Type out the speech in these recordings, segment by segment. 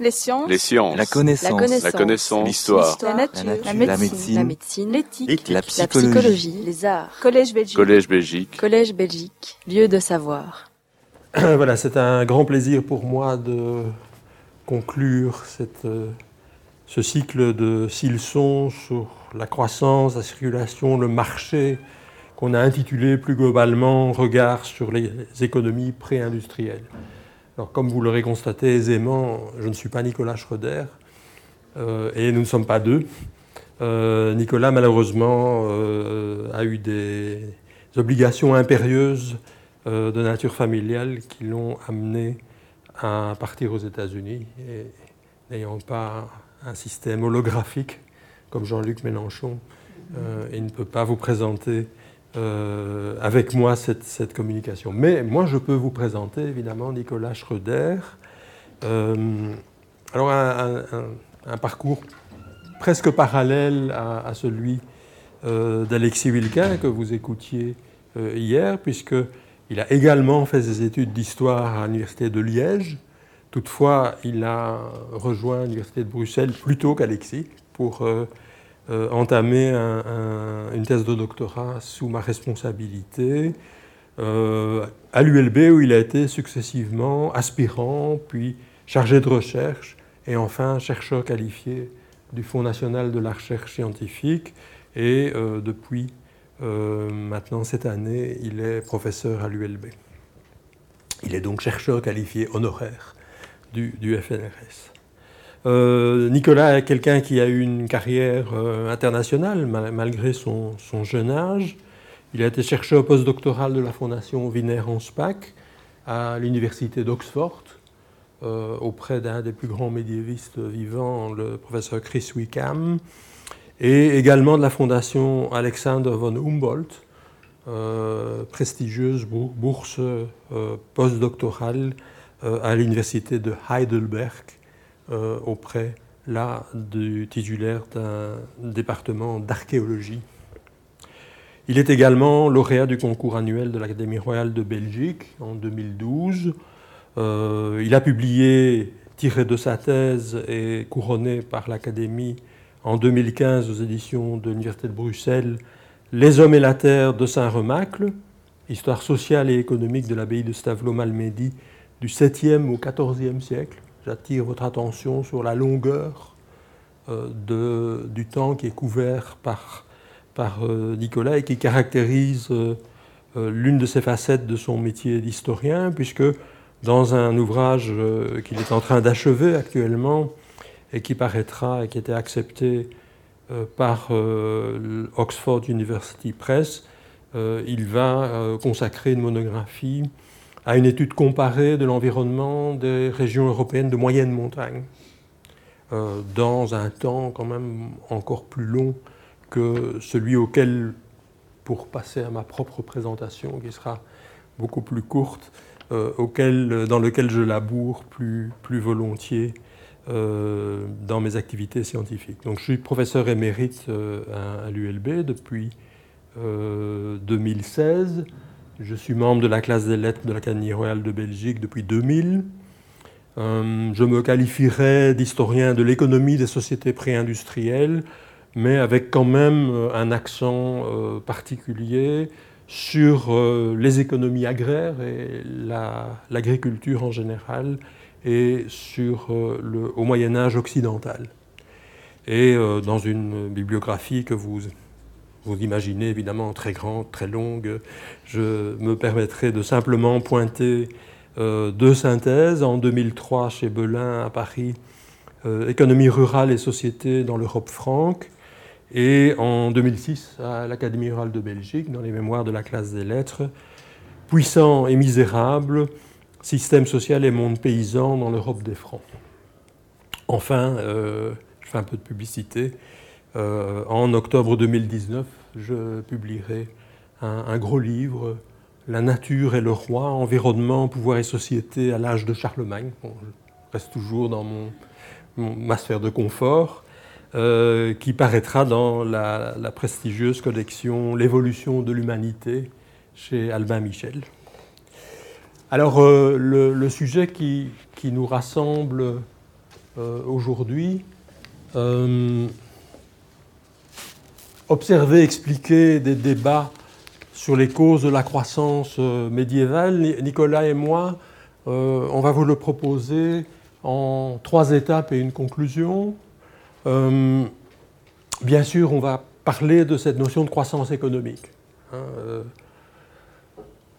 Les sciences. Les sciences. La connaissance. La. La. L'histoire. La nature. La nature. La La médecine. La. L'éthique. La La psychologie. psychologie. Les arts. Collège Belgique. Collège Belgique. Collège Belgique. Lieu de savoir. Voilà, c'est un grand plaisir pour moi de conclure cette, euh, ce cycle de six leçons sur la croissance, la circulation, le marché, qu'on a intitulé plus globalement Regard sur les économies pré-industrielles. Alors, comme vous l'aurez constaté aisément, je ne suis pas Nicolas Schroeder euh, et nous ne sommes pas deux. Euh, Nicolas, malheureusement, euh, a eu des obligations impérieuses de nature familiale qui l'ont amené à partir aux États-Unis. Et n'ayant pas un système holographique comme Jean-Luc Mélenchon, il ne peut pas vous présenter euh, avec moi cette, communication. Mais moi, je peux vous présenter évidemment Nicolas Schröder. Euh, alors, un, parcours presque parallèle à, celui euh, d'Alexis Wilquin que vous écoutiez hier, puisqu'il a également fait ses études d'histoire à l'Université de Liège. Toutefois, il a rejoint l'Université de Bruxelles plus tôt qu'Alexis pour euh, un- une thèse de doctorat sous ma responsabilité euh, à l'ULB où il a été successivement aspirant, puis chargé de recherche et enfin chercheur qualifié du Fonds national de la recherche scientifique. Et euh, depuis maintenant cette année, il est professeur à l'ULB. Il est donc chercheur qualifié honoraire du FNRS. Euh, Nicolas est quelqu'un qui a eu une carrière euh, internationale mal- malgré son, jeune âge. Il a été chercheur postdoctoral de la Fondation Wiener Hanspach à l'Université d'Oxford euh, auprès d'un des plus grands médiévistes vivants, le professeur Chris Wickham, et également de la Fondation Alexander von Humboldt, prestigieuse bour- bourse postdoctorale à l'Université de Heidelberg auprès là du titulaire d'un département d'archéologie. Il est également lauréat du concours annuel de l'Académie royale de Belgique en 2012. Euh, il a publié, tiré de sa thèse et couronné par l'Académie en 2015 aux éditions de l'Université de Bruxelles, Les hommes et la terre de Saint-Remacle, histoire sociale et économique de l'abbaye de Stavlo-Malmedy du 7e au 14e siècle. J'attire votre attention sur la longueur euh, du temps qui est couvert par, euh, Nicolas et qui caractérise euh, l'une de ses facettes de son métier d'historien, puisque dans un ouvrage qu'il est en train d'achever actuellement et qui paraîtra et qui était accepté euh, par l'Oxford University Press, il va consacrer une monographie à une étude comparée de l'environnement des régions européennes de moyenne montagne, euh, dans un temps quand même encore plus long que celui auquel, pour passer à ma propre présentation, qui sera beaucoup plus courte, euh, auquel, dans lequel je laboure plus, plus volontiers euh, dans mes activités scientifiques. Donc, je suis professeur émérite à, l'ULB depuis euh, 2016. Je suis membre de la classe des lettres de l'Académie royale de Belgique depuis 2000. Euh, je me qualifierais d'historien de l'économie des sociétés préindustrielles, mais avec quand même euh, un accent euh, particulier sur les économies agraires et la- l'agriculture en général, et sur le, au Moyen Âge occidental. Et dans une bibliographie que vous, vous imaginez évidemment très grande, très longue, je me permettrai de simplement pointer euh, deux synthèses. En 2003, chez Belin, à Paris, euh, Économie rurale et société dans l'Europe franque. Et en 2006, à l'Académie rurale de Belgique, dans les mémoires de la classe des lettres, Puissant et misérable, système social et monde paysan dans l'Europe des francs. Enfin, euh, je fais un peu de publicité. Euh, en octobre 2019, je publierai un, gros livre, La nature et le roi, environnement, pouvoir et société à l'âge de Charlemagne. Je reste toujours dans mon, mon- ma sphère de confort, euh, qui paraîtra dans la, prestigieuse collection L'évolution de l'humanité chez Albin Michel. Alors, euh, le, sujet qui nous rassemble aujourd'hui. Observer, expliquer des débats sur les causes de la croissance médiévale, Nicolas et moi, on va vous le proposer en trois étapes et une conclusion. bien sûr, on va parler de cette notion de croissance économique. Hein, euh,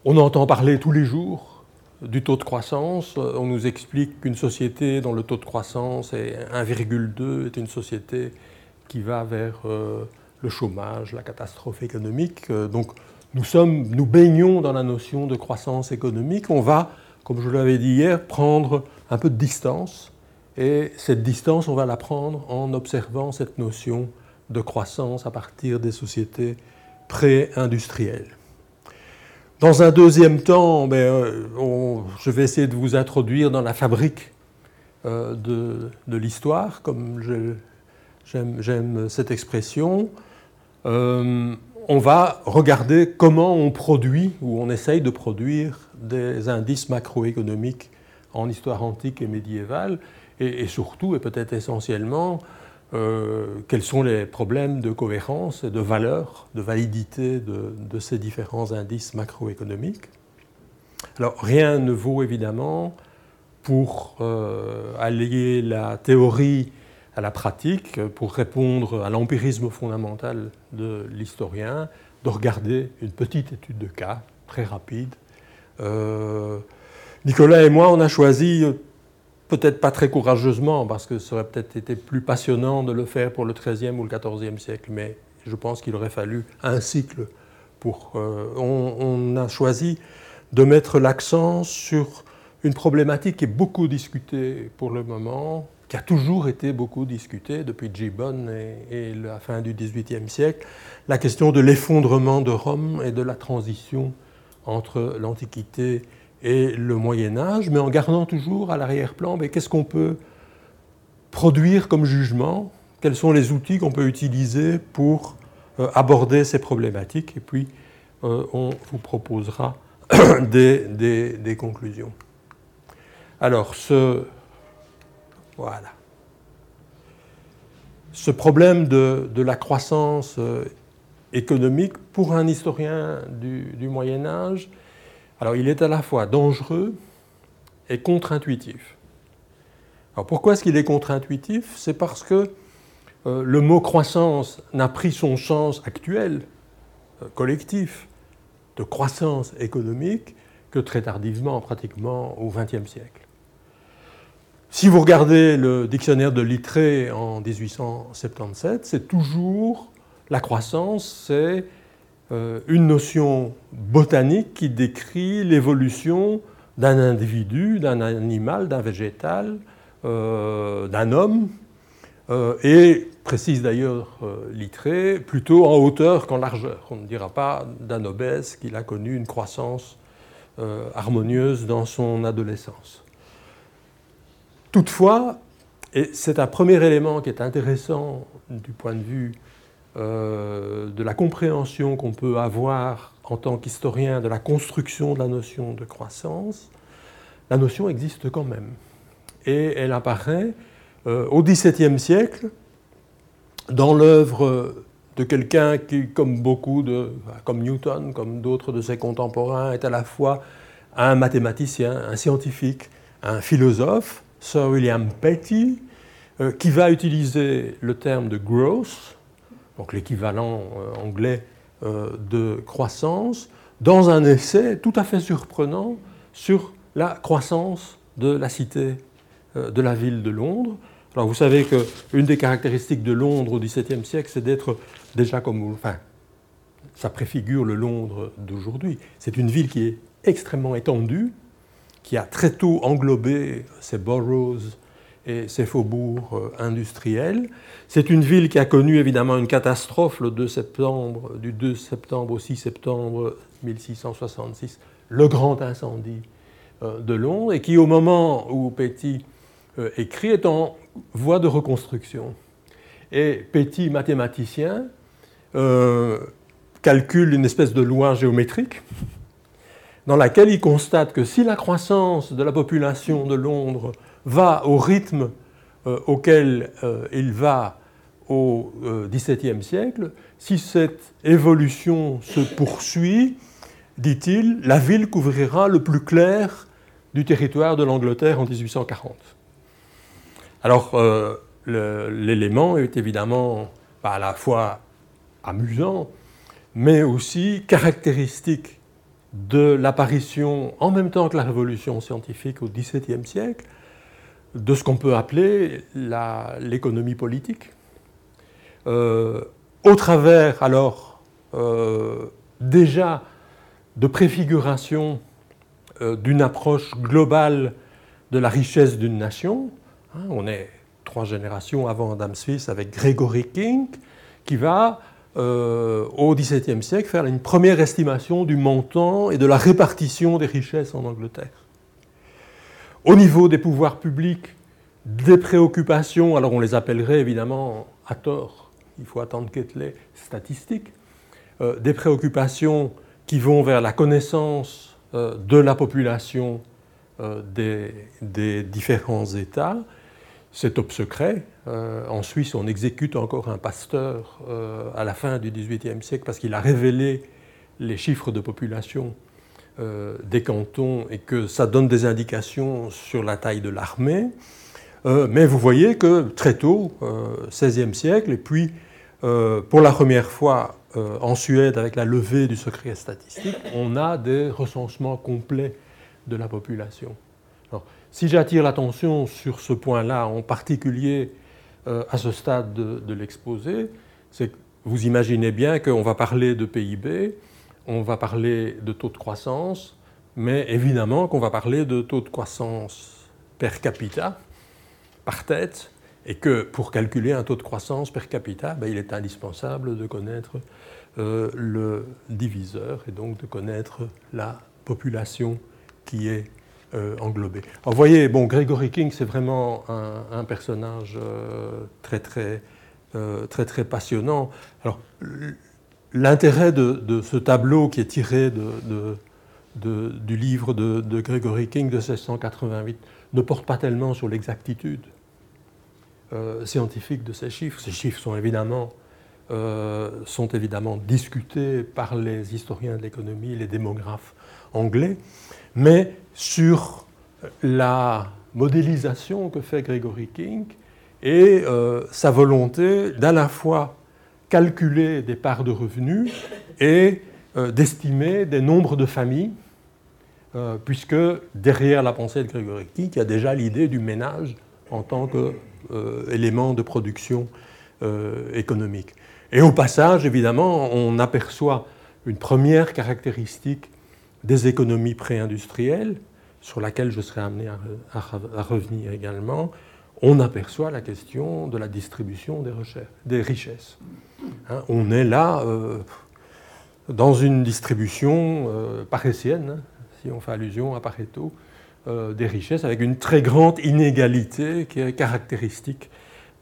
on entend parler tous les jours du taux de croissance. On nous explique qu'une société dont le taux de croissance est 1,2 est une société qui va vers euh, le chômage, la catastrophe économique. Euh, donc nous, sommes, nous baignons dans la notion de croissance économique. On va, comme je l'avais dit hier, prendre un peu de distance. Et cette distance, on va la prendre en observant cette notion de croissance à partir des sociétés pré-industrielles. Dans un deuxième temps, ben, euh, je vais essayer de vous introduire dans la fabrique euh, de, l'histoire, comme j'aime cette expression. Euh, on va regarder comment on produit ou on essaye de produire des indices macroéconomiques en histoire antique et médiévale, et surtout, et peut-être essentiellement, euh, quels sont les problèmes de cohérence et de valeur, de validité de, ces différents indices macroéconomiques. Alors rien ne vaut évidemment pour euh, allier la théorie à la pratique, pour répondre à l'empirisme fondamental de l'historien, de regarder une petite étude de cas, très rapide. Euh, Nicolas et moi, on a choisi peut-être pas très courageusement, parce que ça aurait peut-être été plus passionnant de le faire pour le XIIIe ou le XIVe siècle, mais je pense qu'il aurait fallu un cycle pour... Euh, on, a choisi de mettre l'accent sur une problématique qui est beaucoup discutée pour le moment, qui a toujours été beaucoup discutée depuis Gibbon et, et la fin du XVIIIe siècle, la question de l'effondrement de Rome et de la transition entre l'Antiquité et le Moyen Âge, mais en gardant toujours à l'arrière-plan qu'est-ce qu'on peut produire comme jugement, quels sont les outils qu'on peut utiliser pour euh, aborder ces problématiques, et puis euh, on vous proposera des, des, conclusions. Alors, ce, voilà. ce problème de, la croissance euh, économique, pour un historien du, du Moyen Âge, alors il est à la fois dangereux et contre-intuitif. Alors pourquoi est-ce qu'il est contre-intuitif? C'est parce que euh, le mot croissance n'a pris son sens actuel, euh, collectif, de croissance économique que très tardivement, pratiquement au XXe siècle. Si vous regardez le dictionnaire de Littré en 1877, c'est toujours la croissance, c'est euh, une notion botanique qui décrit l'évolution d'un individu, d'un animal, d'un végétal, euh, d'un homme, euh, et précise d'ailleurs Littré, plutôt en hauteur qu'en largeur. On ne dira pas d'un obèse qu'il a connu une croissance harmonieuse dans son adolescence. Toutefois, et c'est un premier élément qui est intéressant du point de vue euh, de la compréhension qu'on peut avoir en tant qu'historien de la construction de la notion de croissance, la notion existe quand même. Et elle apparaît euh, au XVIIe siècle dans l'œuvre de quelqu'un qui, comme beaucoup de, comme Newton, comme d'autres de ses contemporains, est à la fois un mathématicien, un scientifique, un philosophe, Sir William Petty, euh, qui va utiliser le terme de growth, donc l'équivalent euh, anglais euh, de croissance, dans un essai tout à fait surprenant sur la croissance de la cité de la ville de Londres. Alors vous savez qu'une des caractéristiques de Londres au XVIIe siècle, c'est d'être déjà comme... Enfin, ça préfigure le Londres d'aujourd'hui. C'est une ville qui est extrêmement étendue, qui a très tôt englobé ses boroughs et ses faubourgs euh, industriels. C'est une ville qui a connu évidemment une catastrophe le 2 septembre, du 2 septembre au 6 septembre 1666, le grand incendie euh, de Londres, et qui au moment où Petit euh, écrit est en voie de reconstruction. Et Petit, mathématicien, calcule une espèce de loi géométrique dans laquelle il constate que si la croissance de la population de Londres va au rythme auquel il va au XVIIe siècle, si cette évolution se poursuit, dit-il, la ville couvrira le plus clair du territoire de l'Angleterre en 1840. Alors, euh, l'élément est évidemment à la fois amusant, mais aussi caractéristique de l'apparition, en même temps que la révolution scientifique au XVIIe siècle, de ce qu'on peut appeler l'économie politique. Euh, au travers, alors, euh, déjà de préfiguration euh, d'une approche globale de la richesse d'une nation. Hein, on est trois générations avant Adam Smith avec Gregory King, qui va, euh, au XVIIe siècle, faire une première estimation du montant et de la répartition des richesses en Angleterre. Au niveau des pouvoirs publics, des préoccupations, alors on les appellerait évidemment à tort, il faut attendre Ketley, statistiques, euh, des préoccupations qui vont vers la connaissance euh, de la population euh, des, différents États. C'est top secret. Euh, en Suisse, on exécute encore un pasteur à la fin du XVIIIe siècle parce qu'il a révélé les chiffres de population des cantons et que ça donne des indications sur la taille de l'armée. mais vous voyez que très tôt, XVIe siècle, et puis pour la première fois euh, en Suède, avec la levée du secret statistique, on a des recensements complets de la population. si j'attire l'attention sur ce point-là, en particulier euh, à ce stade de, l'exposé, c'est que vous imaginez bien qu'on va parler de PIB, on va parler de taux de croissance, mais évidemment qu'on va parler de taux de croissance per capita, par tête, et que pour calculer un taux de croissance per capita, ben, il est indispensable de connaître euh, le diviseur et donc de connaître la population qui est euh, englobée. Alors, vous voyez, Gregory King, c'est vraiment un, personnage euh, très, très, très, très passionnant. Alors, l'intérêt de, ce tableau qui est tiré du livre de, Gregory King de 1688 ne porte pas tellement sur l'exactitude euh, scientifiques de ces chiffres. Ces chiffres sont évidemment, euh, sont évidemment discutés par les historiens de l'économie, les démographes anglais, mais sur la modélisation que fait Gregory King et euh, sa volonté d'à la fois calculer des parts de revenus et d'estimer des nombres de familles, puisque derrière la pensée de Gregory King, il y a déjà l'idée du ménage en tant que euh, éléments de production euh, économique. Et au passage, évidemment, on aperçoit une première caractéristique des économies préindustrielles, sur laquelle je serai amené à, revenir également, on aperçoit la question de la distribution des, richesses. Hein, on est là euh, dans une distribution euh, hein, si on fait allusion à Pareto, euh, des richesses avec une très grande inégalité qui est caractéristique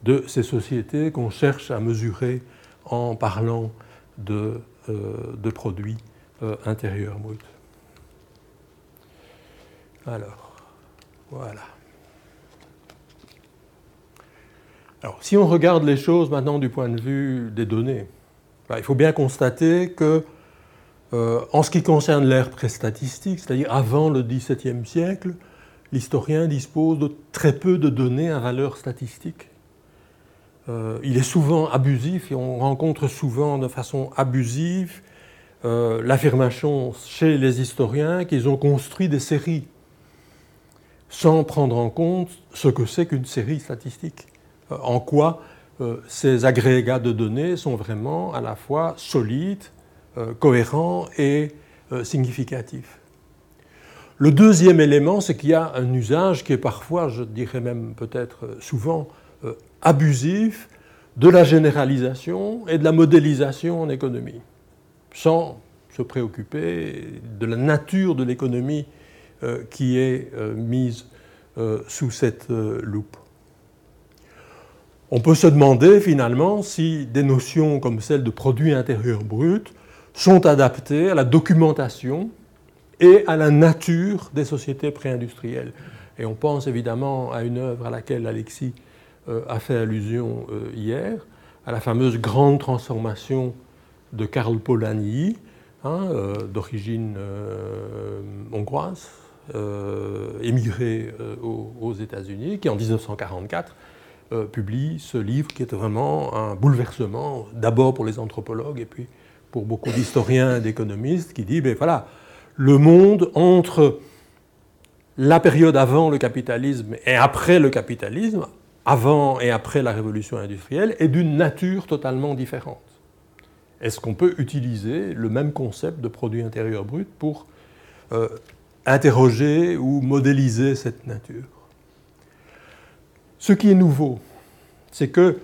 de ces sociétés qu'on cherche à mesurer en parlant de, euh, produits euh, intérieurs bruts. Alors, voilà. Alors, si on regarde les choses maintenant du point de vue des données, ben, il faut bien constater que euh, en ce qui concerne l'ère préstatistique, c'est-à-dire avant le XVIIe siècle, l'historien dispose de très peu de données à valeur statistique. Euh, il est souvent abusif et on rencontre souvent de façon abusive euh, l'affirmation chez les historiens qu'ils ont construit des séries sans prendre en compte ce que c'est qu'une série statistique. en quoi ces agrégats de données sont vraiment à la fois solides, euh, cohérent et euh, significatif. Le deuxième élément, c'est qu'il y a un usage qui est parfois, je dirais même peut-être euh, souvent, abusif de la généralisation et de la modélisation en économie, sans se préoccuper de la nature de l'économie qui est mise sous cette loupe. On peut se demander finalement si des notions comme celle de produit intérieur brut sont adaptés à la documentation et à la nature des sociétés préindustrielles. Et on pense évidemment à une œuvre à laquelle Alexis a fait allusion hier, à la fameuse grande transformation de Karl Polanyi, hein, d'origine hongroise, émigré aux États-Unis, qui en 1944 euh, publie ce livre qui est vraiment un bouleversement, d'abord pour les anthropologues et puis pour beaucoup d'historiens et d'économistes, qui dit, ben voilà, le monde entre la période avant le capitalisme et après le capitalisme, avant et après la révolution industrielle, est d'une nature totalement différente. Est-ce qu'on peut utiliser le même concept de produit intérieur brut pour euh, interroger ou modéliser cette nature. Ce qui est nouveau, c'est que,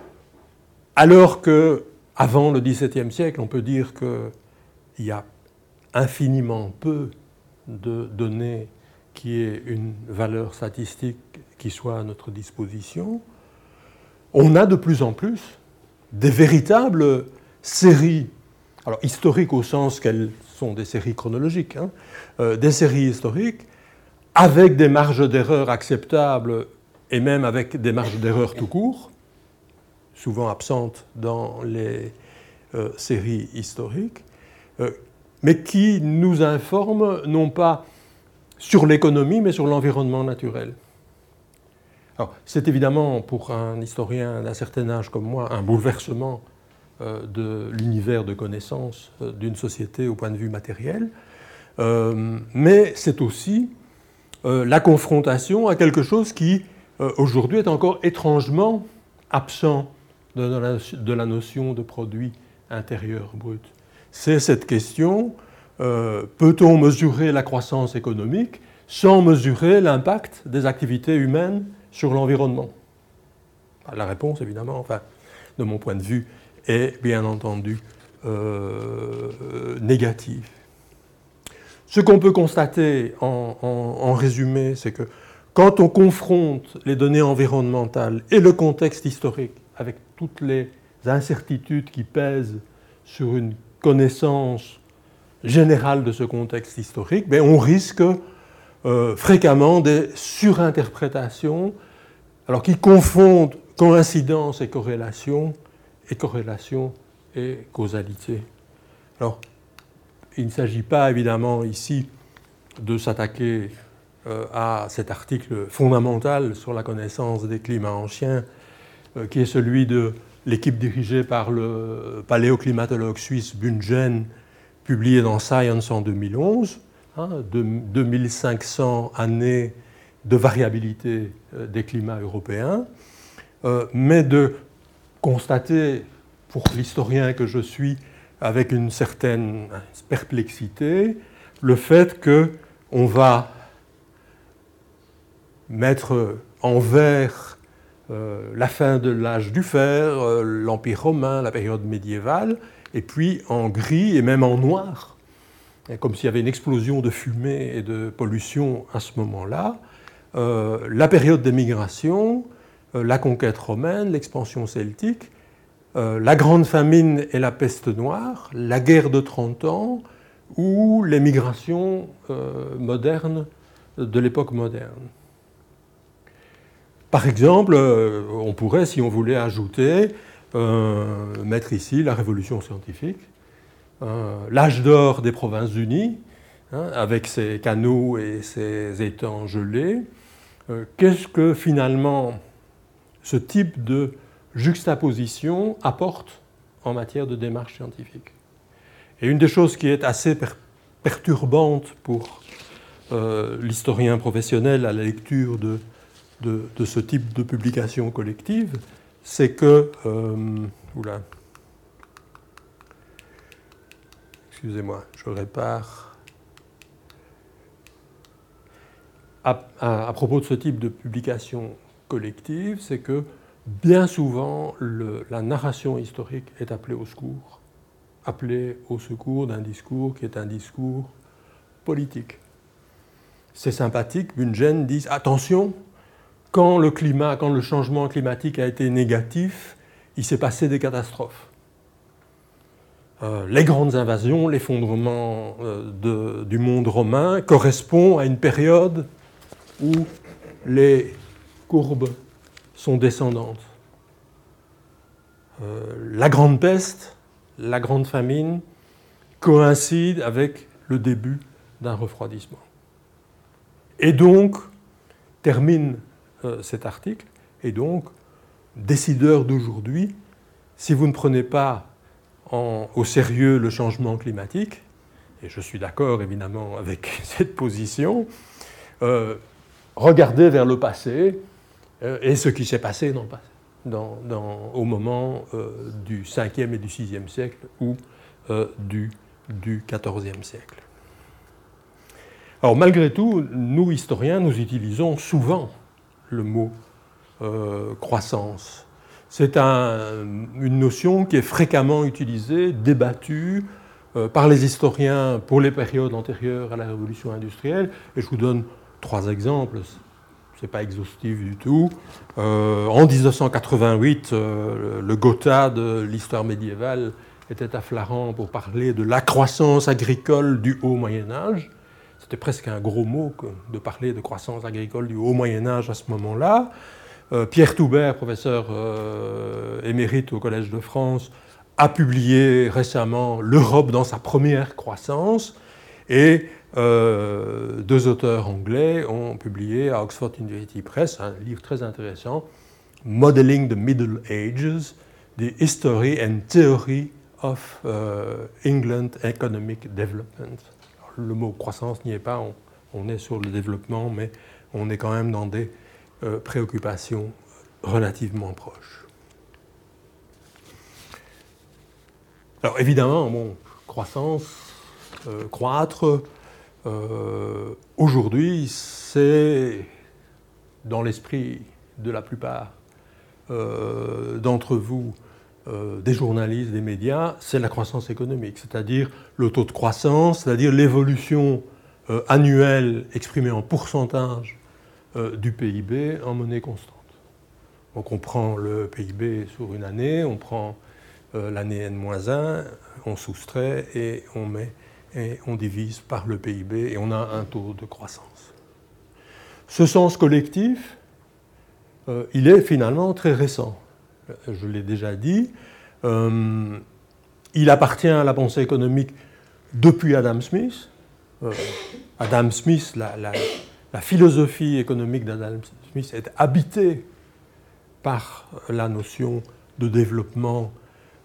alors que, avant le XVIIe siècle, on peut dire qu'il y a infiniment peu de données qui aient une valeur statistique qui soit à notre disposition, on a de plus en plus des véritables séries, alors historiques au sens qu'elles sont des séries chronologiques, hein, euh, des séries historiques avec des marges d'erreur acceptables et même avec des marges d'erreur tout court, souvent absentes dans les euh, séries historiques, euh, mais qui nous informent non pas sur l'économie, mais sur l'environnement naturel. c'est évidemment pour un historien d'un certain âge comme moi un bouleversement de l'univers de connaissances d'une société au point de vue matériel, mais c'est aussi la confrontation à quelque chose qui euh, aujourd'hui est encore étrangement absent de la, notion de produit intérieur brut. C'est cette question, euh, peut-on mesurer la croissance économique sans mesurer l'impact des activités humaines sur l'environnement? La réponse, évidemment, enfin, de mon point de vue, est bien entendu euh, négative. Ce qu'on peut constater en résumé, c'est que quand on confronte les données environnementales et le contexte historique avec toutes les incertitudes qui pèsent sur une connaissance générale de ce contexte historique, ben, on risque euh, fréquemment des surinterprétations alors, qui confondent coïncidence et corrélation, et corrélation et causalité. Alors, il ne s'agit pas évidemment ici de s'attaquer euh, à cet article fondamental sur la connaissance des climats anciens, euh, qui est celui de l'équipe dirigée par le paléoclimatologue suisse Bungen, publié dans Science en 2011, hein, de 2500 années de variabilité euh, des climats européens, mais de constater, pour l'historien que je suis, avec une certaine perplexité, le fait qu'on va mettre en vert euh, la fin de l'âge du fer, euh, l'Empire romain, la période médiévale, et puis en gris et même en noir, comme s'il y avait une explosion de fumée et de pollution à ce moment-là, euh, la période des migrations, la conquête romaine, l'expansion celtique, la grande famine et la peste noire, la guerre de 30 ans, ou les migrations modernes de l'époque moderne. Par exemple, euh, on pourrait, si on voulait ajouter, euh, mettre ici la révolution scientifique, euh, l'âge d'or des Provinces-Unies, hein, avec ses canaux et ses étangs gelés. Qu'est-ce que finalement ce type de juxtaposition apporte en matière de démarche scientifique Et une des choses qui est assez perturbante pour l'historien professionnel à la lecture de ce type de publication collective, c'est que... Euh, oula. Excusez-moi, je répare. À, propos de ce type de publication collective, c'est que bien souvent, la narration historique est appelée au secours, appelée au secours d'un discours qui est un discours politique. C'est sympathique, Bungen dit attention, quand le climat, quand le changement climatique a été négatif, il s'est passé des catastrophes. Euh, les grandes invasions, l'effondrement euh, du monde romain correspond à une période où les courbes sont descendantes. la grande peste, la grande famine coïncident avec le début d'un refroidissement. Et donc, termine cet article, et donc, décideurs d'aujourd'hui, si vous ne prenez pas au sérieux le changement climatique, et je suis d'accord évidemment avec cette position, euh, regardez vers le passé euh, et ce qui s'est passé au moment euh, du 5e et du 6e siècle ou du, du 14e siècle. Alors malgré tout, nous historiens, nous utilisons souvent le mot croissance c'est une notion qui est fréquemment utilisée, débattue euh, par les historiens pour les périodes antérieures à la révolution industrielle. Et je vous donne trois exemples. Ce n'est pas exhaustif du tout. Euh, en 1988, euh, le Gotha de l'histoire médiévale était à Flaran pour parler de la croissance agricole du haut Moyen Âge. C'était presque un gros mot de parler de croissance agricole du haut Moyen Âge à ce moment-là. Euh, Pierre Toubert, professeur émérite au Collège de France, a publié récemment L'Europe dans sa première croissance et euh, deux auteurs anglais ont publié à Oxford University Press un livre très intéressant, Modeling the Middle Ages, The History and Theory of England Economic Development. le mot croissance n'y est pas, on, est sur le développement, mais on est quand même dans des euh, préoccupations relativement proches. Alors évidemment, bon, croissance, euh, croître, euh, aujourd'hui, c'est dans l'esprit de la plupart d'entre vous, des journalistes, des médias, c'est la croissance économique, c'est-à-dire le taux de croissance, c'est-à-dire l'évolution annuelle exprimée en pourcentage euh, du PIB en monnaie constante. Donc on prend le PIB sur une année, on prend euh, l'année N-1, on soustrait et on met et on divise par le PIB et on a un taux de croissance. Ce sens collectif, euh, il est finalement très récent. Je l'ai déjà dit. il appartient à la pensée économique depuis Adam Smith. Adam Smith, la, la philosophie économique d'Adam Smith est habitée par la notion de développement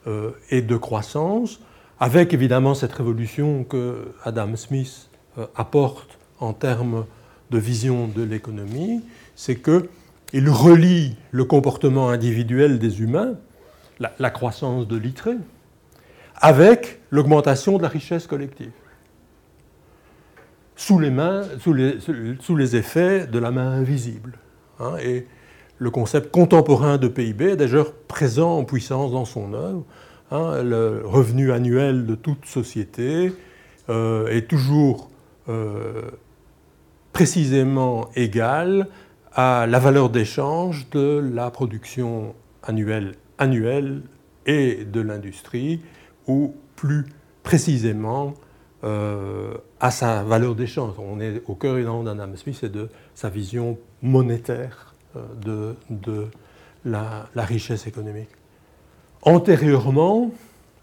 euh, et de croissance, avec évidemment cette révolution que Adam Smith euh, apporte en termes de vision de l'économie, c'est qu'il relie le comportement individuel des humains, la, croissance de l'itré, avec l'augmentation de la richesse collective sous les, mains, sous les, sous les effets de la main invisible. Hein, et le concept contemporain de PIB est d'ailleurs présent en puissance dans son œuvre. Hein, le revenu annuel de toute société euh, est toujours euh, précisément égal à la valeur d'échange de la production annuelle, annuelle et de l'industrie, ou plus précisément euh, à sa valeur d'échange. On est au cœur évidemment d'un Smith et de sa vision monétaire de, la, richesse économique. Antérieurement,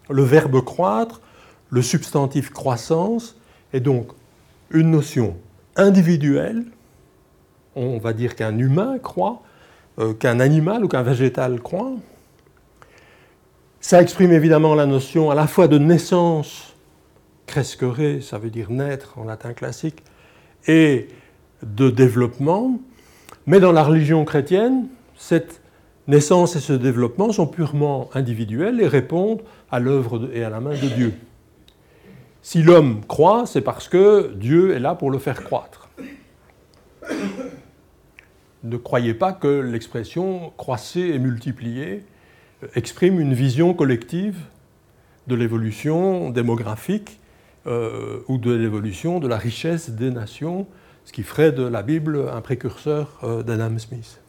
le verbe croître, le substantif croissance, est donc une notion individuelle. On va dire qu'un humain croît, euh, qu'un animal ou qu'un végétal croît. Ça exprime évidemment la notion à la fois de naissance crescere, ça veut dire naître en latin classique, et de développement. Mais dans la religion chrétienne, cette naissance et ce développement sont purement individuels et répondent à l'œuvre et à la main de Dieu. Si l'homme croit, c'est parce que Dieu est là pour le faire croître. Ne croyez pas que l'expression croisser et multiplier exprime une vision collective de l'évolution démographique euh, ou de l'évolution de la richesse des nations, ce qui ferait de la Bible un précurseur euh, d'Adam Smith.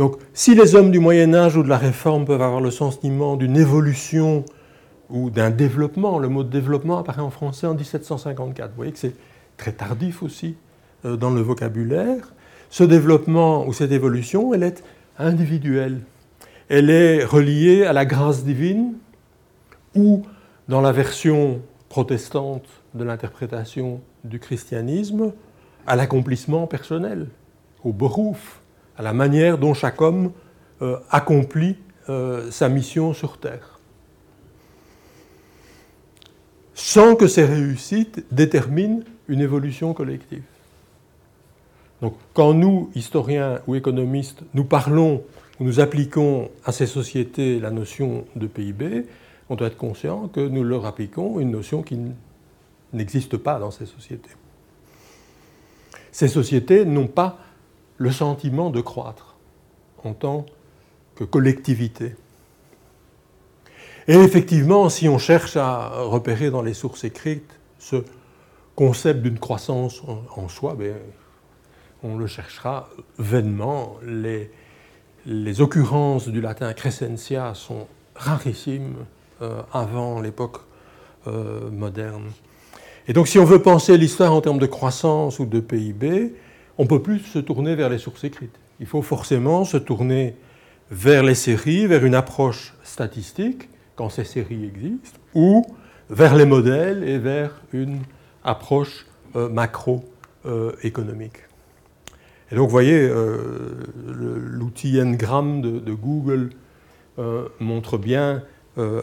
Donc, si les hommes du Moyen Âge ou de la Réforme peuvent avoir le sentiment d'une évolution ou d'un développement, le mot développement apparaît en français en 1754. Vous voyez que c'est très tardif aussi euh, dans le vocabulaire. Ce développement ou cette évolution, elle est individuelle. elle est reliée à la grâce divine ou, dans la version protestante de l'interprétation du christianisme, à l'accomplissement personnel, au berouf, à la manière dont chaque homme euh, accomplit euh, sa mission sur Terre. Sans que ces réussites déterminent une évolution collective. Donc quand nous, historiens ou économistes, nous parlons ou nous appliquons à ces sociétés la notion de PIB, on doit être conscient que nous leur appliquons une notion qui n'existe pas dans ces sociétés. Ces sociétés n'ont pas le sentiment de croître en tant que collectivité. Et effectivement, si on cherche à repérer dans les sources écrites ce concept d'une croissance en, soi, ben, on le cherchera vainement. Les, les occurrences du latin crescentia sont rarissimes euh, avant l'époque euh, moderne. Et donc si on veut penser l'histoire en termes de croissance ou de PIB, on ne peut plus se tourner vers les sources écrites. Il faut forcément se tourner vers les séries, vers une approche statistique, quand ces séries existent, ou vers les modèles et vers une approche euh, macroéconomique. et donc, vous voyez, euh, l'outil Ngram de, Google euh, montre bien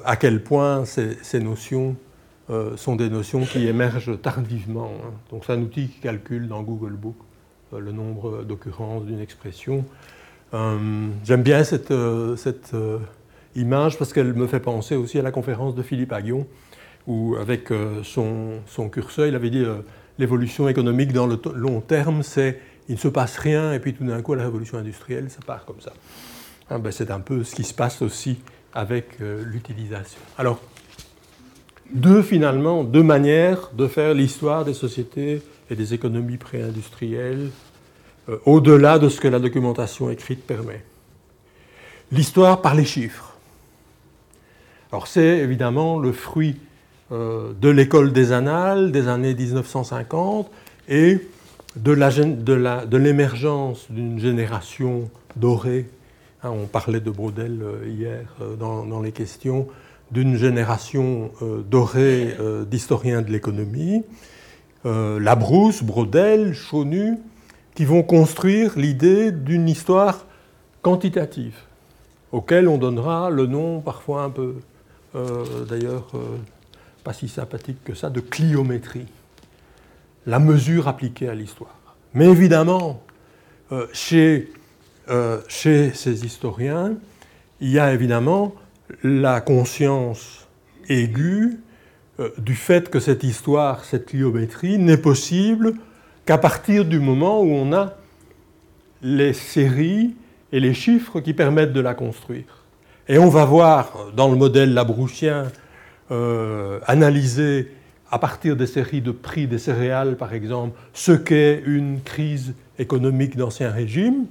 à quel point ces, notions sont des notions qui émergent tardivement. Hein. Donc, c'est un outil qui calcule dans Google Book le nombre d'occurrences d'une expression. J'aime bien cette, cette image parce qu'elle me fait penser aussi à la conférence de Philippe Aguillon, où avec euh, son, son curseur, il avait dit euh, l'évolution économique dans le long terme, c'est il ne se passe rien et puis tout d'un coup, la révolution industrielle, ça part comme ça. Hein, ben, c'est un peu ce qui se passe aussi avec euh, l'utilisation. Alors, deux finalement, deux manières de faire l'histoire des sociétés et des économies pré-industrielles au-delà de ce que la documentation écrite permet. L'histoire par les chiffres. Alors c'est évidemment le fruit euh, de l'école des annales des années 1950 et de l'émergence d'une génération dorée. Hein, on parlait de Brodel euh, hier euh, dans, les questions, d'une génération dorée d'historiens de l'économie. Labrousse, Brodel, Chaunu, qui vont construire l'idée d'une histoire quantitative, auquel on donnera le nom parfois un peu euh, d'ailleurs euh, pas si sympathique que ça, de cliométrie, la mesure appliquée à l'histoire. Mais évidemment, euh, chez, chez ces historiens, il y a évidemment la conscience aiguë du fait que cette histoire, cette cliométrie, n'est possible qu'à partir du moment où on a les séries et les chiffres qui permettent de la construire. Et on va voir dans le modèle labroussien euh, analyser à partir des séries de prix des céréales, par exemple, ce qu'est une crise économique d'ancien régime,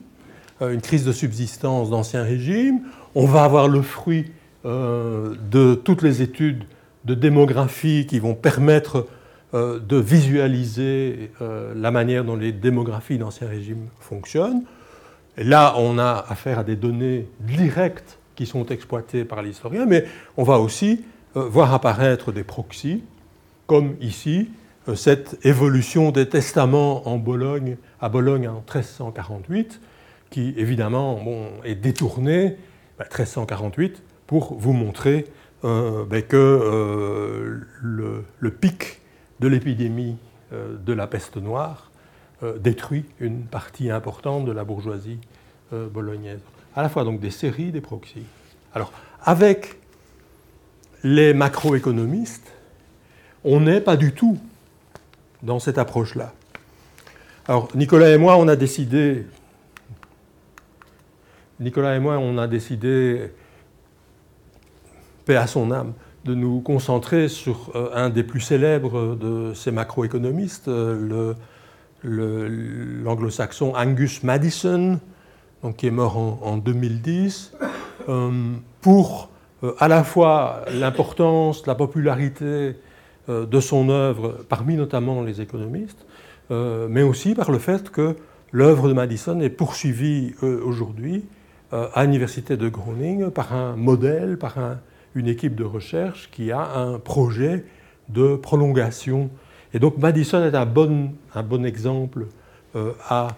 euh, une crise de subsistance d'ancien régime. On va avoir le fruit euh, de toutes les études de démographie qui vont permettre de visualiser la manière dont les démographies d'ancien régime fonctionnent. Là, on a affaire à des données directes qui sont exploités par l'historien, mais on va aussi euh, voir apparaître des proxys, comme ici euh, cette évolution des testaments à Bologne en 1348, qui évidemment est détournée, 1348, ben, pour vous montrer euh, ben, que le, pic de l'épidémie de la peste noire détruit une partie importante de la bourgeoisie bolognaise à la fois donc des séries, des proxys. Alors, avec les macroéconomistes, on n'est pas du tout dans cette approche-là. Alors, Nicolas et moi, on a décidé, Nicolas et moi, on a décidé, paix à son âme, de nous concentrer sur euh, un des plus célèbres de ces macroéconomistes, euh, l'anglo-saxon Angus Madison, qui est mort en, 2010, euh, pour euh, à la fois l'importance, la popularité euh, de son œuvre parmi notamment les économistes, mais aussi par le fait que l'œuvre de Madison est poursuivie aujourd'hui à l'université de Groningen par un modèle, par une équipe de recherche qui a un projet de prolongation. Et donc Madison est un bon, un bon exemple à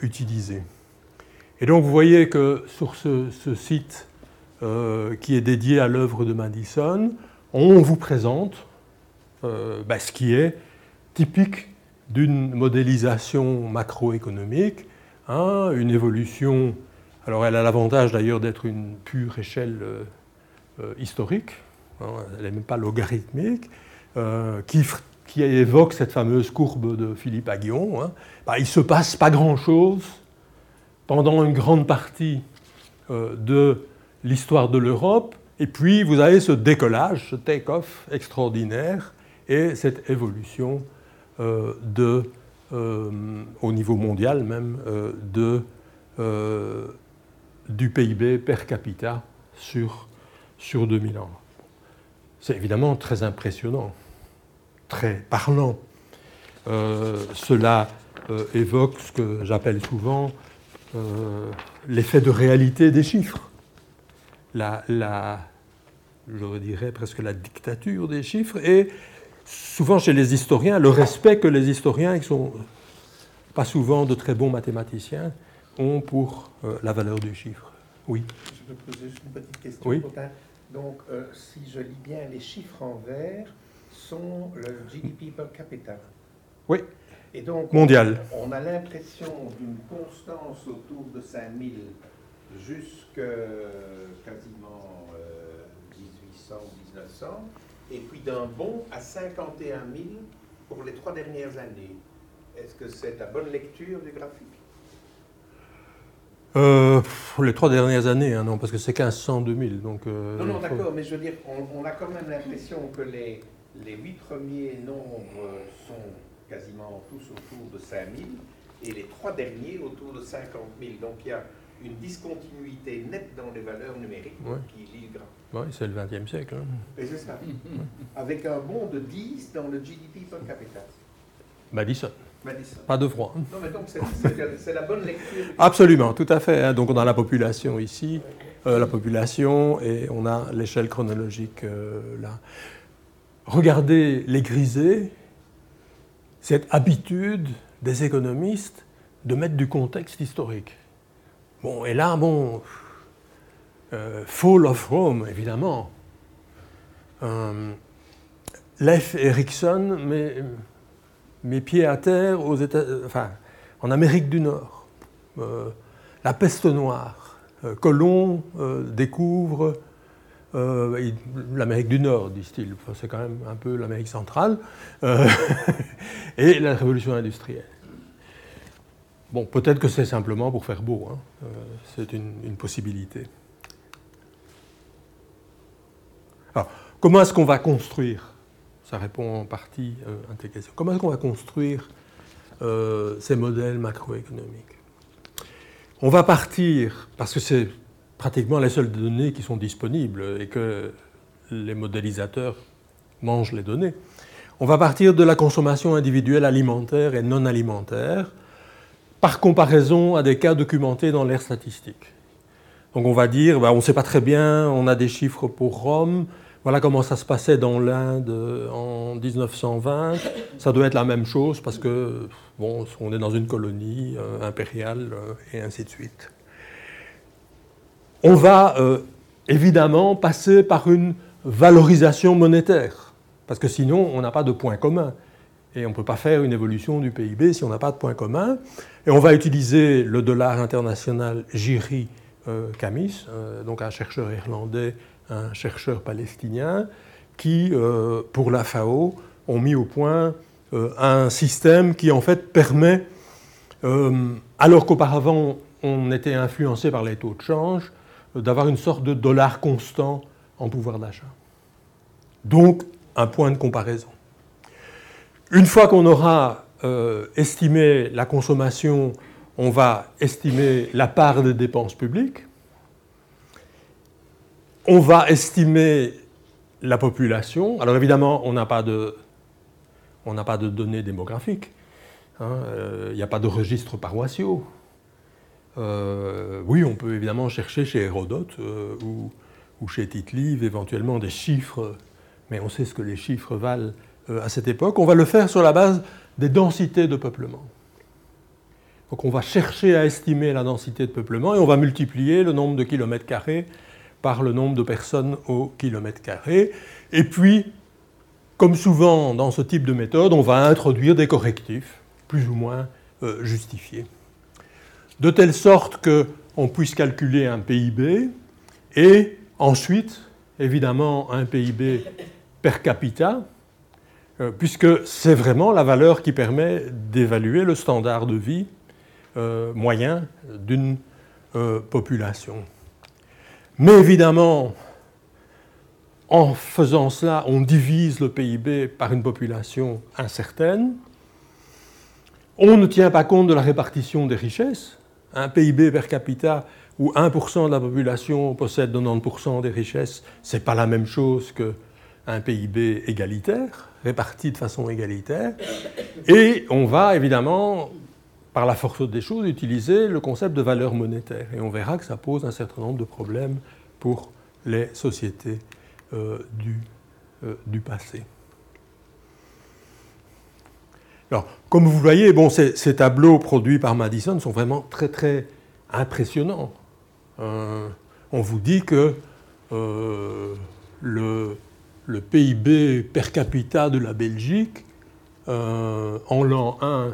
utiliser. Et donc vous voyez que sur ce, site qui est dédié à l'œuvre de Madison, on vous présente ben, ce qui est typique d'une modélisation macroéconomique, hein, une évolution. Alors elle a l'avantage d'ailleurs d'être une pure échelle euh, euh, historique, hein, elle n'est même pas logarithmique, euh, qui, qui, évoque cette fameuse courbe de Philippe Aguillon. Hein. Bah, il ne se passe pas grand-chose pendant une grande partie de l'histoire de l'Europe, et puis vous avez ce décollage, ce take-off extraordinaire, et cette évolution euh, euh, au niveau mondial même, euh, de, du PIB per capita sur, sur 2000 ans. C'est évidemment très impressionnant, très parlant. cela évoque ce que j'appelle souvent l'effet de réalité des chiffres. La, la, je dirais presque la dictature des chiffres et souvent chez les historiens, le respect que les historiens, qui sont pas souvent de très bons mathématiciens, ont pour euh, la valeur du chiffre. Oui. Je peux poser juste une petite question. Oui. Donc, euh, si je lis bien, les chiffres en vert sont le GDP per capita. Oui. Et donc, mondial. On, a l'impression d'une constance autour de 5000 jusque quasiment 1800, euh, 1900 et puis d'un bond à 51 000 pour les trois dernières années. Est-ce que c'est la bonne lecture du graphique? Euh, les trois dernières années, hein, non, parce que c'est 1500-2000. Donc, euh, non, non, d'accord, mais je veux dire, on, a quand même l'impression que les, les huit premiers nombres sont quasiment tous autour de 5000 et les trois derniers autour de 50 000. Donc il y a une discontinuité nette dans les valeurs numériques qui lie le Oui, c'est le XXe siècle. Hein. Et c'est ça. Avec un bond de 10 dans le GDP per capita. Madison. Pas de froid. Non, mais donc c'est la bonne lecture. Absolument, tout à fait. Hein. Donc on a la population ici, euh, la population, et on a l'échelle chronologique euh, là. Regardez les grisés, cette habitude des économistes de mettre du contexte historique. Bon, et là, bon, euh, Fall of Rome, évidemment. Leif Erikson met mes pieds à terre aux États, enfin, en Amérique du Nord. Euh, la peste noire. Colomb découvre l'Amérique du Nord, disent-ils. c'est quand même un peu l'Amérique centrale. et la révolution industrielle. Bon, peut-être que c'est simplement pour faire beau, hein. euh, c'est une, possibilité. Alors, comment est-ce qu'on va construire Ça répond en partie euh, à tes questions. Comment est-ce qu'on va construire euh, ces modèles macroéconomiques? On va partir, parce que c'est pratiquement les seules données qui sont disponibles et que les modélisateurs mangent les données, on va partir de la consommation individuelle alimentaire et non alimentaire par comparaison à des cas documentés dans l'ère statistique. Donc on va dire, bah, on ne sait pas très bien, on a des chiffres pour Rome, voilà comment ça se passait dans l'Inde en 1920, ça doit être la même chose parce que, bon, on est dans une colonie euh, impériale euh, et ainsi de suite. On va euh, évidemment passer par une valorisation monétaire, parce que sinon on n'a pas de point commun. Et on ne peut pas faire une évolution du PIB si on n'a pas de point commun. Et on va utiliser le dollar international Jiri euh, Kamis, euh, donc un chercheur irlandais, un chercheur palestinien, qui, euh, pour la FAO, ont mis au point un système qui en fait permet, alors qu'auparavant on était influencé par les taux de change, d'avoir une sorte de dollar constant en pouvoir d'achat. Donc un point de comparaison. Une fois qu'on aura euh, estimé la consommation, on va estimer la part des dépenses publiques. On va estimer la population. Alors évidemment, on n'a pas de, données démographiques. Hein. Euh, il n'y a pas de registres paroissiaux. oui, on peut évidemment chercher chez Hérodote ou, ou, chez tite éventuellement des chiffres, mais on sait ce que les chiffres valent à cette époque. On va le faire sur la base des densités de peuplement. Donc on va chercher à estimer la densité de peuplement et on va multiplier le nombre de kilomètres carrés par le nombre de personnes au kilomètre carré. Et puis, comme souvent dans ce type de méthode, on va introduire des correctifs plus ou moins euh, justifiés. De telle sorte qu'on puisse calculer un PIB et ensuite, évidemment, un PIB per capita, euh, puisque c'est vraiment la valeur qui permet d'évaluer le standard de vie euh, moyen d'une population. Mais évidemment, en faisant cela, on divise le PIB par une population incertaine. On ne tient pas compte de la répartition des richesses. Un PIB per capita où 1% de la population possède 90% des richesses, ce n'est pas la même chose qu'un PIB égalitaire, réparti de façon égalitaire. Et on va évidemment par la force des choses, utiliser le concept de valeur monétaire. Et on verra que ça pose un certain nombre de problèmes pour les sociétés euh, du, euh, du, passé. Comme vous voyez, ces, tableaux produits par Madison sont vraiment très très impressionnants. Euh, on vous dit que le, le, PIB per capita de la Belgique en l'an 1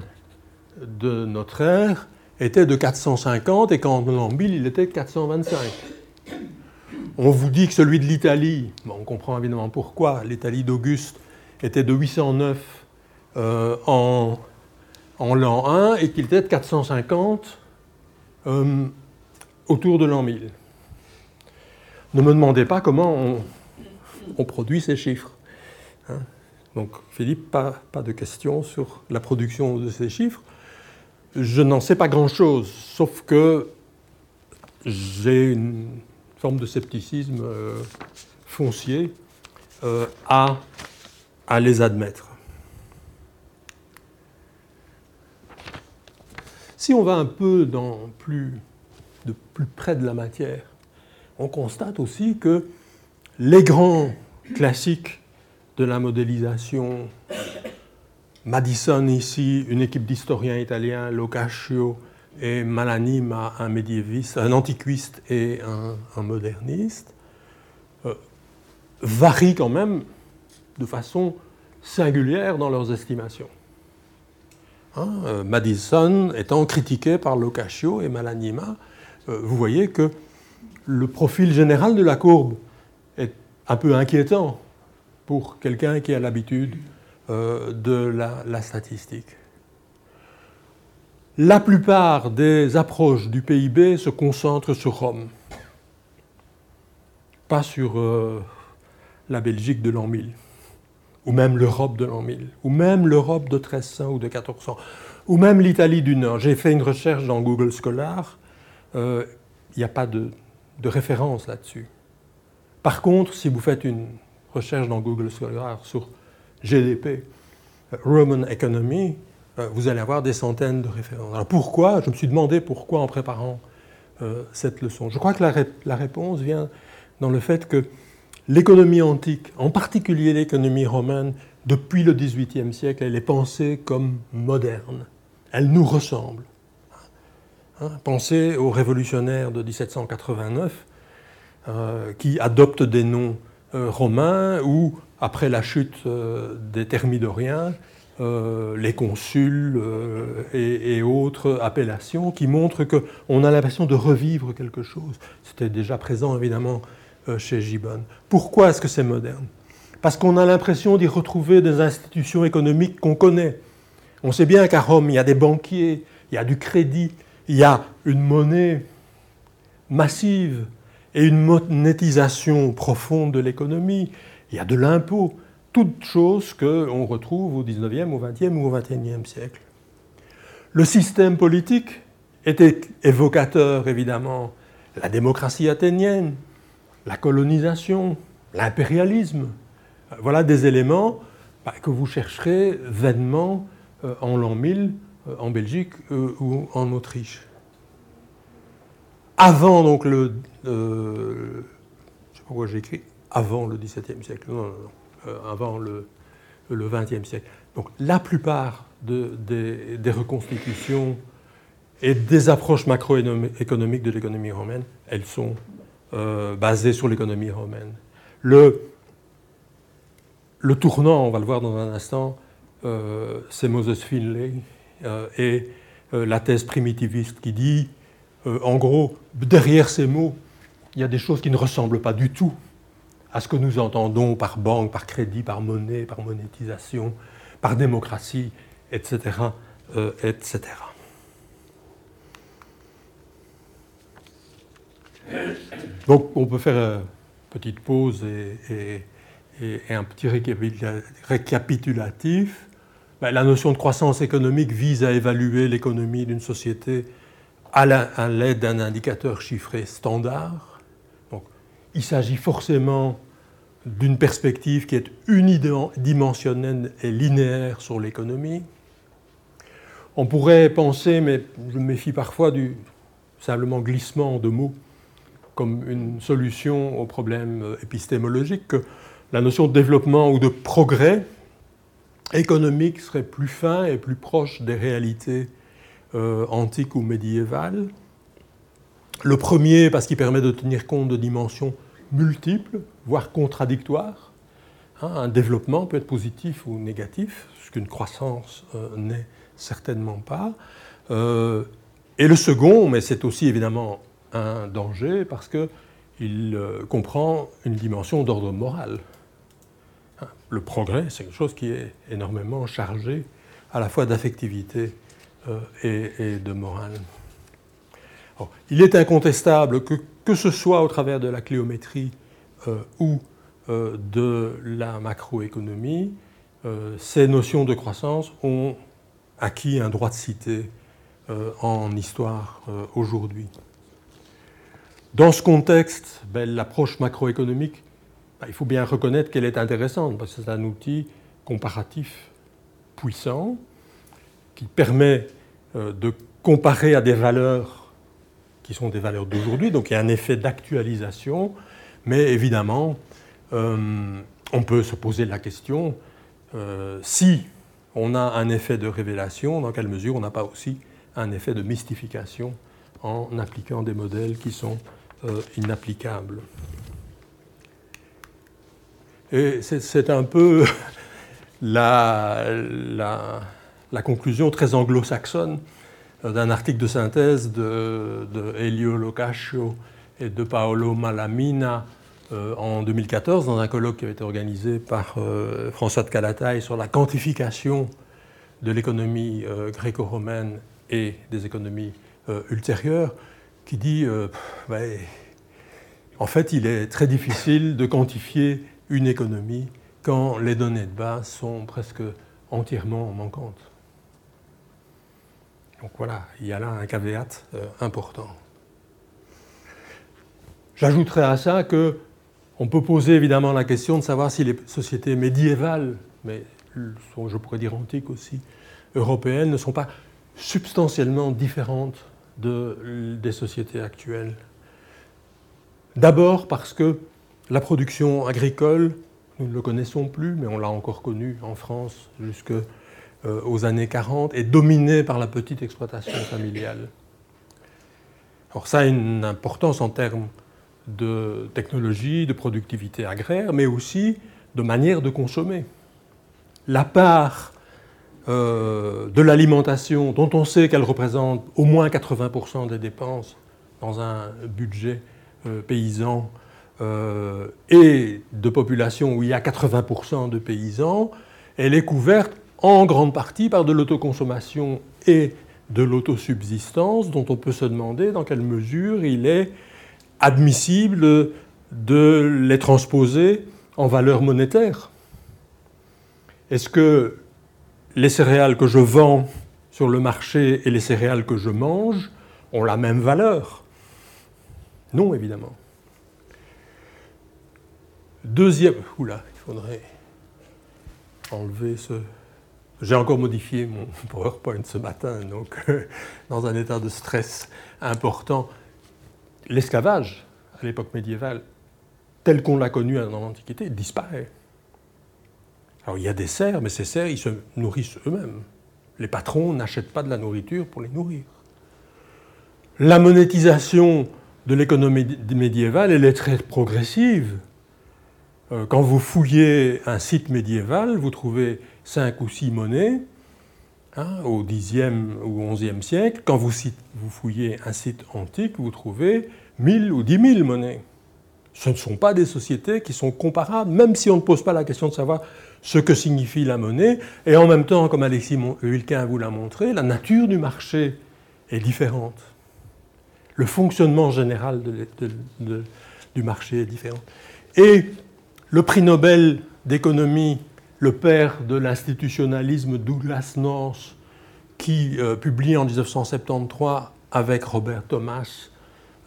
de notre ère était de 450 et qu'en l'an 1000, il était de 425. On vous dit que celui de l'Italie, on comprend évidemment pourquoi, l'Italie d'Auguste était de 809 euh, en, l'an 1 et qu'il était de 450 euh, autour de l'an 1000. Ne me demandez pas comment on, produit ces chiffres. Hein. Donc Philippe, pas, pas de questions sur la production de ces chiffres je n'en sais pas grand-chose, sauf que j'ai une forme de scepticisme euh, foncier euh, à, à les admettre. Si on va un peu dans plus, de plus près de la matière, on constate aussi que les grands classiques de la modélisation Madison ici, une équipe d'historiens italiens, Locascio et Malanima, un médiéviste, un antiquiste et un, moderniste, euh, varient quand même de façon singulière dans leurs estimations. Hein, euh, Madison étant critiqué par Locascio et Malanima, euh, vous voyez que le profil général de la courbe est un peu inquiétant pour quelqu'un qui a l'habitude euh, de la, statistique. La plupart des approches du PIB se concentrent sur Rome, pas sur euh, la Belgique de l'an 1000, ou même l'Europe de l'an 1000, ou même l'Europe de 1300 ou de 1400, ou même l'Italie du Nord. J'ai fait une recherche dans Google Scholar, euh, il n'y a pas de, de référence là-dessus. Par contre, si vous faites une recherche dans Google Scholar sur GDP, Roman Economy, euh, vous allez avoir des centaines de références. Alors pourquoi? Je me suis demandé pourquoi en préparant euh, cette leçon. Je crois que la, réponse vient dans le fait que l'économie antique, en particulier l'économie romaine, depuis le XVIIIe siècle, elle est pensée comme moderne. Elle nous ressemble. Hein, pensez aux révolutionnaires de 1789 euh, qui adoptent des noms romains ou après la chute euh, des Thermidoriens, euh, les consuls euh, et, autres appellations qui montrent qu'on a l'impression de revivre quelque chose. C'était déjà présent évidemment chez Gibbon. Pourquoi est-ce que c'est moderne? Parce qu'on a l'impression d'y retrouver des institutions économiques qu'on connaît. On sait bien qu'à Rome, il y a des banquiers, il y a du crédit, il y a une monnaie massive et une monétisation profonde de l'économie il y a de l'impôt, toutes choses qu'on retrouve au 19e, au 20e ou au 21e siècle. Le système politique était évocateur, évidemment, la démocratie athénienne, la colonisation, l'impérialisme. Voilà des éléments bah, que vous chercherez vainement euh, en l'an 1000 euh, en Belgique euh, ou en Autriche. avant donc le. Euh, je sais pas pourquoi j'ai écrit avant le XVIIe siècle, non, non, non, euh, avant le, le XXe siècle. Donc la plupart des, reconstitutions et des approches macroéconomiques de l'économie romaine, elles sont euh, basées sur l'économie romaine. Le, tournant, on va le voir dans un instant, euh, c'est Moses Finlay euh, et la thèse primitiviste qui dit, en gros, derrière ces mots, il y a des choses qui ne ressemblent pas du tout à ce que nous entendons par banque, par crédit, par monnaie, par monétisation, par démocratie, etc. Euh, etc. Donc on peut faire une petite pause et, un petit récapitulatif. Ben, la notion de croissance économique vise à évaluer l'économie d'une société à l'aide d'un indicateur chiffré standard. Il s'agit forcément d'une perspective qui est unidimensionnelle et linéaire sur l'économie. On pourrait penser, mais je me méfie parfois du simplement glissement de mots comme une solution au problème épistémologique, que la notion de développement ou de progrès économique serait plus fin et plus proche des réalités euh, antiques ou médiévales. Le premier, parce qu'il permet de tenir compte de dimensions multiples, voire contradictoires. Hein, un développement peut être positif ou négatif, ce qu'une croissance euh, n'est certainement pas. Euh, et le second, mais c'est aussi évidemment un danger parce qu'il euh, comprend une dimension d'ordre moral. Hein, le progrès, c'est quelque chose qui est énormément chargé à la fois d'affectivité et, de morale. il est incontestable que, que ce soit au travers de la cléométrie euh, ou euh, de la macroéconomie, euh, ces notions de croissance ont acquis un droit de cité en histoire aujourd'hui. Dans ce contexte, ben, l'approche macroéconomique, ben, il faut bien reconnaître qu'elle est intéressante parce que c'est un outil comparatif puissant qui permet de comparer à des valeurs qui sont des valeurs d'aujourd'hui, donc il y a un effet d'actualisation mais évidemment, euh, on peut se poser la question, euh, si on a un effet de révélation, dans quelle mesure on n'a pas aussi un effet de mystification en appliquant des modèles qui sont euh, inapplicables. Et c'est un peu la, conclusion très anglo-saxonne d'un article de synthèse de, Elio Locascio et de Paolo Malamina euh, en 2014 dans un colloque qui avait été organisé par euh, François de Calataille sur la quantification de l'économie euh, gréco-romaine et des économies ultérieures, qui dit en fait il est très difficile de quantifier une économie quand les données de base sont presque entièrement manquantes. Donc voilà, il y a là un caveat important. J'ajouterai à ça que on peut poser évidemment la question de savoir si les sociétés médiévales, mais je pourrais dire antiques aussi, européennes, ne sont pas substantiellement différentes de, des sociétés actuelles. D'abord parce que la production agricole, nous ne le connaissons plus, mais on l'a encore connu en France jusqu'aux euh, années 40, est dominée par la petite exploitation familiale. Alors ça a une importance en termes de technologie, de productivité agraire, mais aussi de manière de consommer. La part euh, de l'alimentation, dont on sait qu'elle représente au moins 80% des dépenses dans un budget euh, paysan, et de population où il y a 80% de paysans, elle est couverte en grande partie par de l'autoconsommation et de l'autosubsistance, dont on peut se demander dans quelle mesure il est admissible de les transposer en valeur monétaire Est-ce que les céréales que je vends sur le marché et les céréales que je mange ont la même valeur? Non, évidemment. Deuxième. Oula, il faudrait enlever ce. J'ai encore modifié mon PowerPoint ce matin, donc dans un état de stress important. l'esclavage à l'époque médiévale, tel qu'on l'a connu dans l'Antiquité, disparaît. Alors il y a des serfs, mais ces serfs, ils se nourrissent eux-mêmes. Les patrons n'achètent pas de la nourriture pour les nourrir. La monétisation de l'économie médiévale, elle est très progressive. Euh, quand vous fouillez un site médiéval, vous trouvez cinq ou six monnaies hein, au Xe ou XIe siècle. Quand vous, fouillez un site antique, vous trouvez 1000 ou 10 000 monnaies. Ce ne sont pas des sociétés qui sont comparables, même si on ne pose pas la question de savoir ce que signifie la monnaie. Et en même temps, comme Alexis Wilquin vous l'a montré, la nature du marché est différente. Le fonctionnement général du marché est différent. Et le prix Nobel d'économie, le père de l'institutionnalisme Douglas North, qui euh, publie en 1973 avec Robert Thomas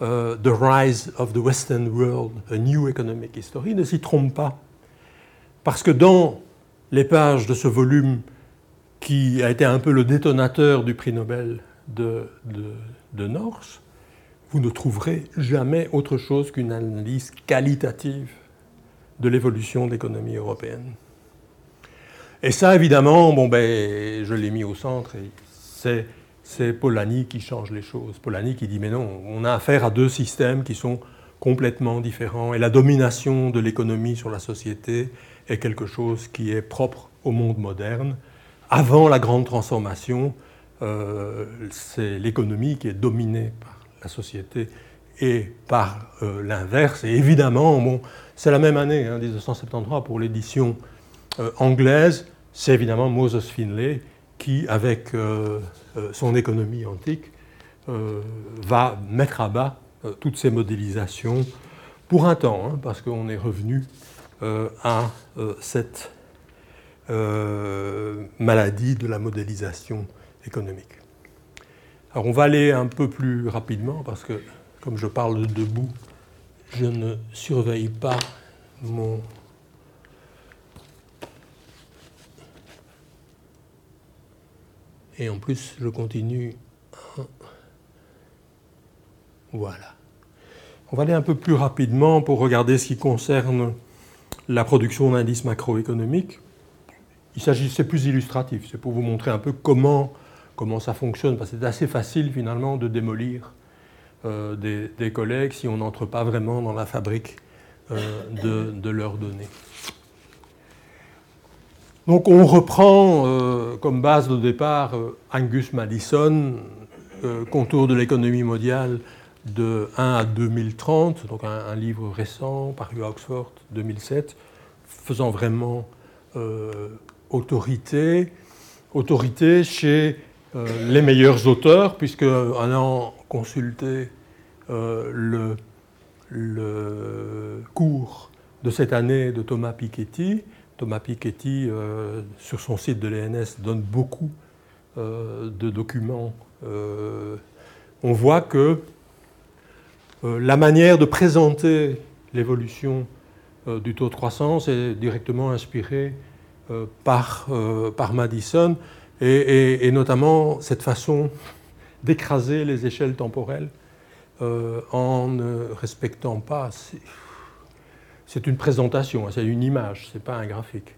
euh, The Rise of the Western World, A New Economic History, ne s'y trompe pas. Parce que dans les pages de ce volume, qui a été un peu le détonateur du prix Nobel de, de North, vous ne trouverez jamais autre chose qu'une analyse qualitative de l'évolution de l'économie européenne. Et ça, évidemment, bon, ben, je l'ai mis au centre, et c'est, Polanyi qui change les choses. Polanyi qui dit, mais non, on a affaire à deux systèmes qui sont complètement différents, et la domination de l'économie sur la société est quelque chose qui est propre au monde moderne. Avant la grande transformation, euh, c'est l'économie qui est dominée par la société et par euh, l'inverse. Et évidemment, bon, c'est la même année, 1973, hein, pour l'édition anglaise. C'est évidemment Moses Finlay qui, avec euh, son économie antique, va mettre à bas toutes ces modélisations pour un temps, hein, parce qu'on est revenu à cette maladie de la modélisation économique. Alors on va aller un peu plus rapidement parce que comme je parle debout, je ne surveille pas mon et en plus je continue. Voilà. On va aller un peu plus rapidement pour regarder ce qui concerne la production d'indices macroéconomiques. Il c'est plus illustratif, c'est pour vous montrer un peu comment, comment ça fonctionne, parce que c'est assez facile finalement de démolir euh, des, collègues si on n'entre pas vraiment dans la fabrique euh, de, leurs données. Donc on reprend euh, comme base de départ Angus Madison, contour de l'économie mondiale de 1 à 2030, donc un, livre récent paru à Oxford 2007, faisant vraiment autorité, autorité chez les meilleurs auteurs, puisque en ayant consulté euh, le, cours de cette année de Thomas Piketty. Thomas Piketty, euh, sur son site de l'ENS, donne beaucoup euh, de documents. on voit que la manière de présenter l'évolution du taux de croissance est directement inspirée par, Madison et, notamment cette façon d'écraser les échelles temporelles euh, en ne respectant pas. C'est une présentation, hein, c'est une image, ce n'est pas un graphique,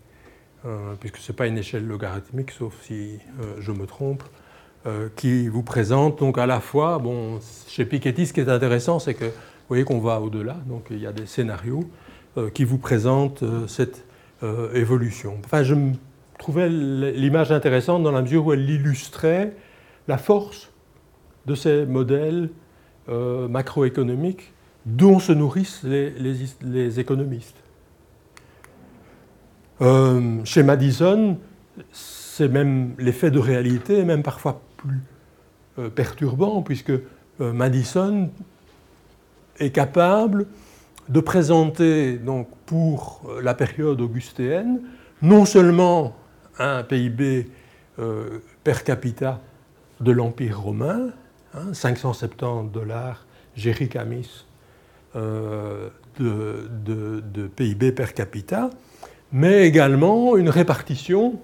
euh, puisque ce n'est pas une échelle logarithmique, sauf si euh, je me trompe, qui vous présente donc à la fois, bon, chez Piketty, ce qui est intéressant, c'est que vous voyez qu'on va au-delà, donc il y a des scénarios qui vous présentent cette évolution. Enfin, je trouvais l'image intéressante dans la mesure où elle illustrait la force de ces modèles euh, macroéconomiques dont se nourrissent les, économistes. Euh, chez Madison, c'est même l'effet de réalité est même parfois plus euh, perturbant, puisque Madison est capable de présenter donc, pour la période augustéenne non seulement un PIB per capita de l'Empire romain, 570 hein, dollars Jéricamis euh, de, PIB per capita, mais également une répartition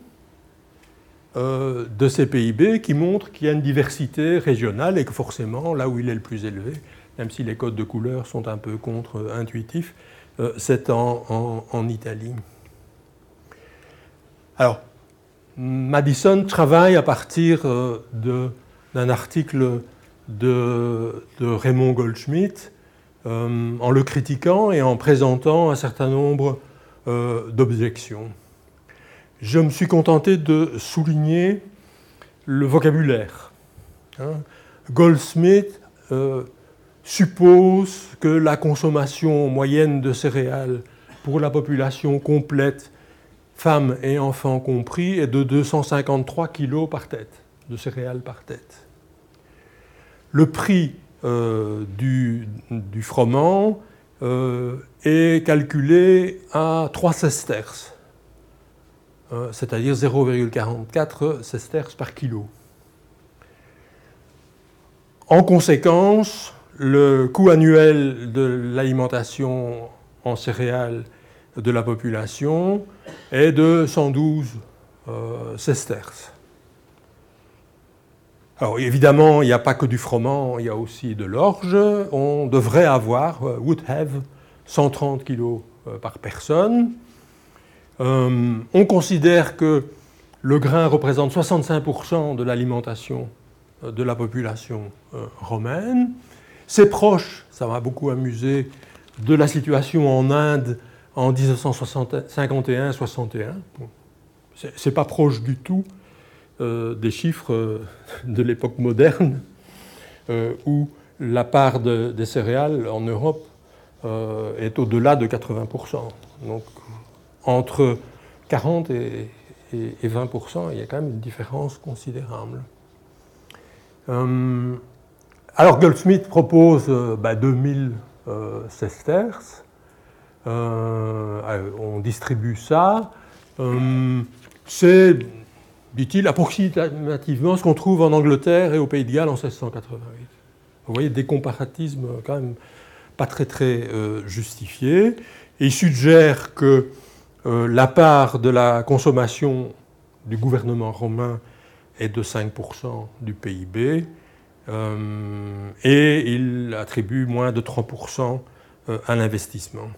euh, de ces PIB qui montre qu'il y a une diversité régionale et que forcément, là où il est le plus élevé, même si les codes de couleurs sont un peu contre-intuitifs, c'est en, Italie. Alors, Madison travaille à partir d'un article de, Raymond Goldschmidt en le critiquant et en présentant un certain nombre d'objections je me suis contenté de souligner le vocabulaire. Hein. Goldsmith euh, suppose que la consommation moyenne de céréales pour la population complète, femmes et enfants compris, est de 253 kg par tête, de céréales par tête. Le prix euh, du, froment euh, est calculé à 3 sesterces euh, c'est-à-dire 0,44 sesterces par kilo. En conséquence, le coût annuel de l'alimentation en céréales de la population est de 112 euh, sesterces. Alors évidemment, il n'y a pas que du froment, il y a aussi de l'orge. On devrait avoir, euh, would have, 130 kg par personne. Euh, on considère que le grain représente 65% de l'alimentation euh, de la population euh, romaine. C'est proche, ça m'a beaucoup amusé, de la situation en Inde en 1951-61. C'est pas proche du tout des chiffres de l'époque moderne, où la part des céréales en Europe est au-delà de 80%. Donc entre 40 et, 20% il y a quand même une différence considérable. Euh, alors Goldsmith propose 2000 euh, bah, euh, sesterces. on distribue ça. C'est, dit-il, approximativement ce qu'on trouve en Angleterre et au Pays de Galles en 1688. Vous voyez des comparatismes quand même pas très très justifiés. Et il suggère que euh, la part de la consommation du gouvernement romain est de 5% du PIB euh, et il attribue moins de 3% euh, à l'investissement.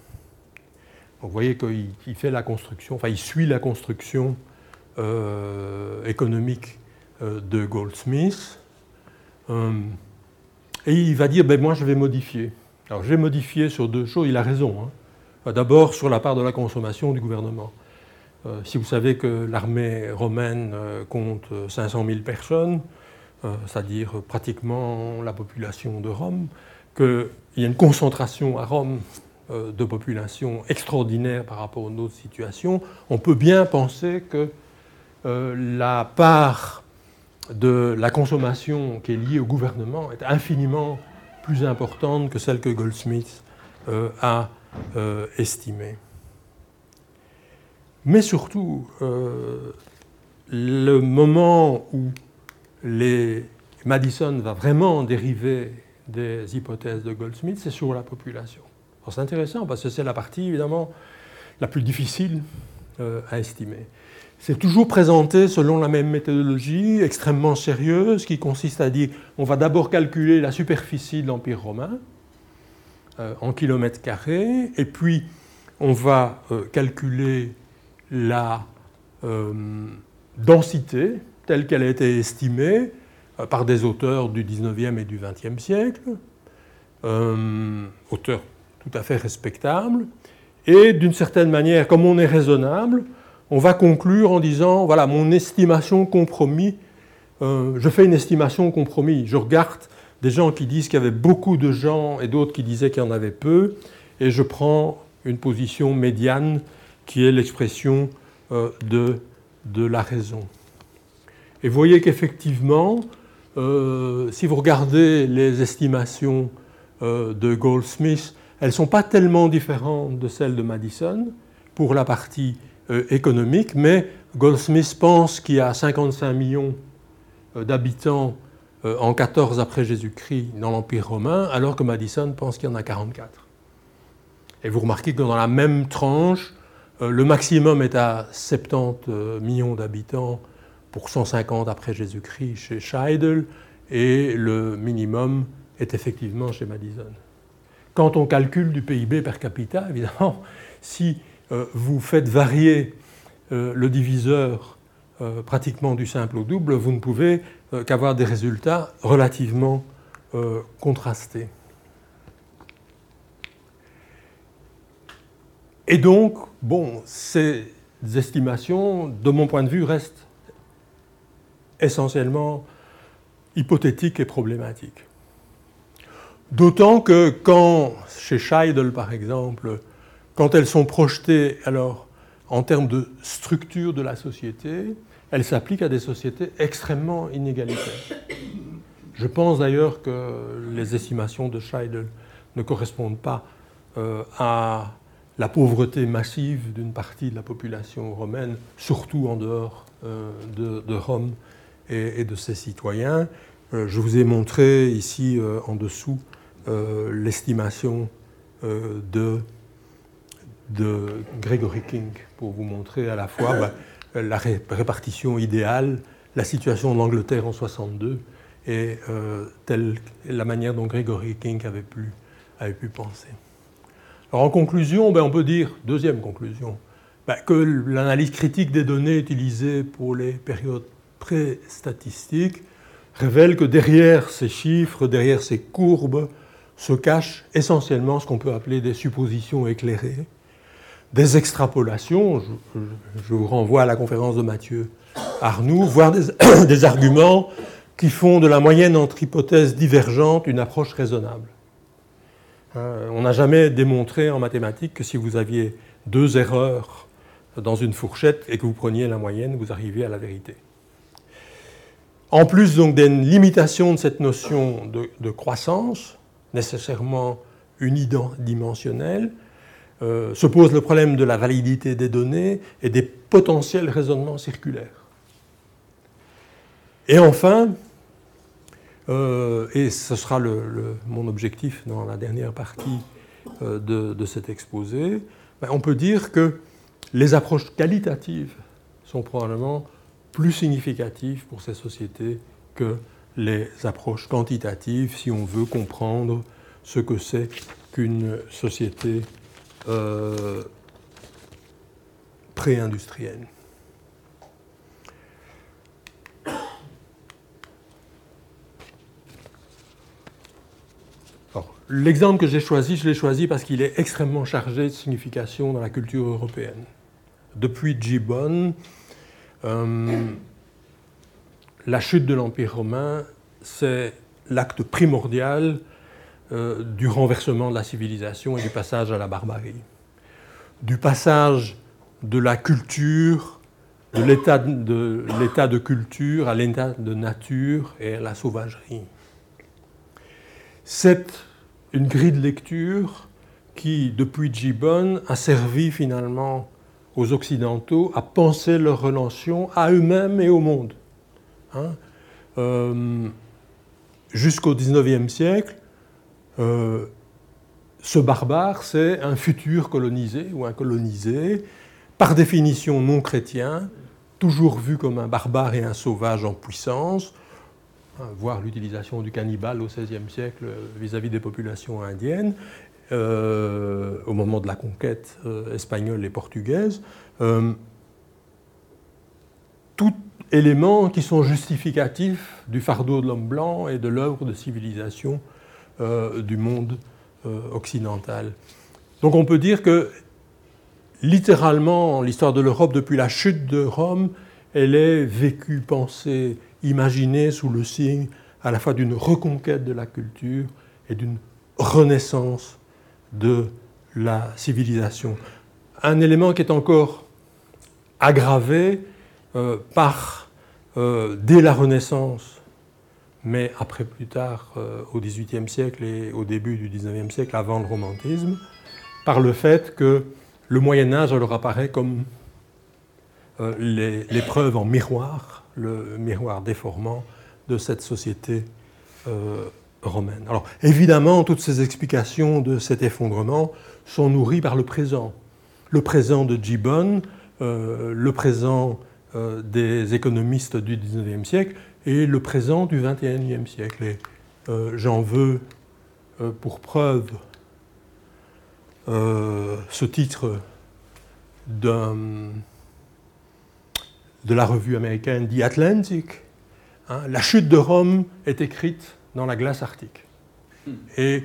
vous voyez qu'il fait la construction, enfin il suit la construction économique de Goldsmith et il va dire ben moi je vais modifier. Alors j'ai modifié sur deux choses, il a raison. Hein. D'abord sur la part de la consommation du gouvernement. Euh, si vous savez que l'armée romaine euh, compte 500 000 personnes, euh, c'est-à-dire pratiquement la population de Rome, qu'il y a une concentration à Rome de population extraordinaire par rapport aux autres situations, on peut bien penser que la part de la consommation qui est liée au gouvernement est infiniment plus importante que celle que Goldsmith a euh, estimé. Mais surtout, euh, le moment où Madison va vraiment dériver des hypothèses de Goldsmith, c'est sur la population. C'est intéressant parce que c'est la partie évidemment la plus difficile euh, à estimer. C'est toujours présenté selon la même méthodologie extrêmement sérieuse qui consiste à dire on va d'abord calculer la superficie de l'Empire romain, euh, en kilomètres carrés, et puis on va euh, calculer la euh, densité telle qu'elle a été estimée par des auteurs du 19e et du 20e siècle, auteurs tout à fait respectables, et d'une certaine manière, comme on est raisonnable, on va conclure en disant, voilà, mon estimation compromis, je fais une estimation compromis, je regarde des gens qui disent qu'il y avait beaucoup de gens et d'autres qui disaient qu'il y en avait peu, et je prends une position médiane qui est l'expression euh, de, la raison. Et vous voyez qu'effectivement, euh, si vous regardez les estimations euh, de Goldsmith, elles ne sont pas tellement différentes de celles de Madison pour la partie économique, mais Goldsmith pense qu'il y a 55 millions d'habitants euh, en 14 après Jésus-Christ dans l'Empire romain, alors que Madison pense qu'il y en a 44. Et vous remarquez que dans la même tranche, euh, le maximum est à 70 euh, millions d'habitants pour 150 après Jésus-Christ chez Scheidel, et le minimum est effectivement chez Madison. Quand on calcule du PIB per capita, évidemment, si euh, vous faites varier euh, le diviseur euh, pratiquement du simple au double, vous ne pouvez qu'avoir des résultats relativement contrastés. Et donc, bon, ces estimations, de mon point de vue, restent essentiellement hypothétiques et problématiques. D'autant que quand, chez Scheidel par exemple, quand elles sont projetées alors en termes de structure de la société, elles s'appliquent à des sociétés extrêmement inégalitaires. Je pense d'ailleurs que les estimations de Scheidel ne correspondent pas euh, à la pauvreté massive d'une partie de la population romaine, surtout en dehors euh, de, Rome et, de ses citoyens. Euh, je vous ai montré ici en dessous l'estimation de de Gregory King pour vous montrer à la fois bah, la répartition idéale, la situation en Angleterre en 62 et euh, la manière dont Gregory King avait pu, avait pu penser. En conclusion, ben, on peut dire, deuxième conclusion, ben, que l'analyse critique des données utilisées pour les périodes pré-statistiques révèle que derrière ces chiffres, derrière ces courbes, se cachent essentiellement ce qu'on peut appeler des suppositions éclairées, des extrapolations, je, vous renvoie à la conférence de Mathieu Arnoux, voire des, arguments qui font de la moyenne entre hypothèses divergentes une approche raisonnable. Hein, on n'a jamais démontré en mathématiques que si vous aviez deux erreurs dans une fourchette et que vous preniez la moyenne, vous arriviez à la vérité. En plus donc d'une limitation de cette notion de, de croissance, nécessairement unidimensionnelle, euh, se pose le problème de la validité des données et des potentiels raisonnements circulaires. Et enfin, euh, et ce sera mon objectif dans la dernière partie euh, de, cet exposé, ben, on peut dire que les approches qualitatives sont probablement plus significatives pour ces sociétés que les approches quantitatives si on veut comprendre ce que c'est qu'une société euh, pré-industrielle. L'exemple que j'ai choisi, je l'ai choisi parce qu'il est extrêmement chargé de signification dans la culture européenne. Depuis Gibbon, euh, la chute de l'Empire romain, c'est l'acte primordial euh, du renversement de la civilisation et du passage à la barbarie, du passage de la culture, de l'état de, culture à l'état de nature et à la sauvagerie. C'est une grille de lecture qui, depuis Gibbon, a servi finalement aux Occidentaux à penser leur relation à eux-mêmes et au monde. Hein. Euh, jusqu'au XIXe siècle, euh, ce barbare, c'est un futur colonisé ou un colonisé, par définition non chrétien, toujours vu comme un barbare et un sauvage en puissance, hein, voire l'utilisation du cannibale au XVIe siècle vis-à-vis des populations indiennes, euh, au moment de la conquête euh, espagnole et portugaise. tout éléments qui sont justificatifs du fardeau de l'homme blanc et de l'œuvre de civilisation euh, du monde euh, occidental. Donc on peut dire que littéralement, l'histoire de l'Europe, depuis la chute de Rome, elle est vécue, pensée, imaginée sous le signe à la fois d'une reconquête de la culture et d'une renaissance de la civilisation. Un élément qui est encore aggravé euh, par, dès la Renaissance, mais après plus tard, euh, au XVIIIe siècle et au début du XIXe siècle, avant le romantisme, par le fait que le Moyen Âge leur apparaît comme euh, l'épreuve en miroir, le miroir déformant de cette société euh, romaine. Alors évidemment, toutes ces explications de cet effondrement sont nourries par le présent. Le présent de Gibbon, le présent des économistes du XIXe siècle, et le présent du XXIe siècle. j'en veux pour preuve ce titre de la revue américaine The Atlantic. Hein. la chute de Rome est écrite dans la glace arctique. Hmm. Et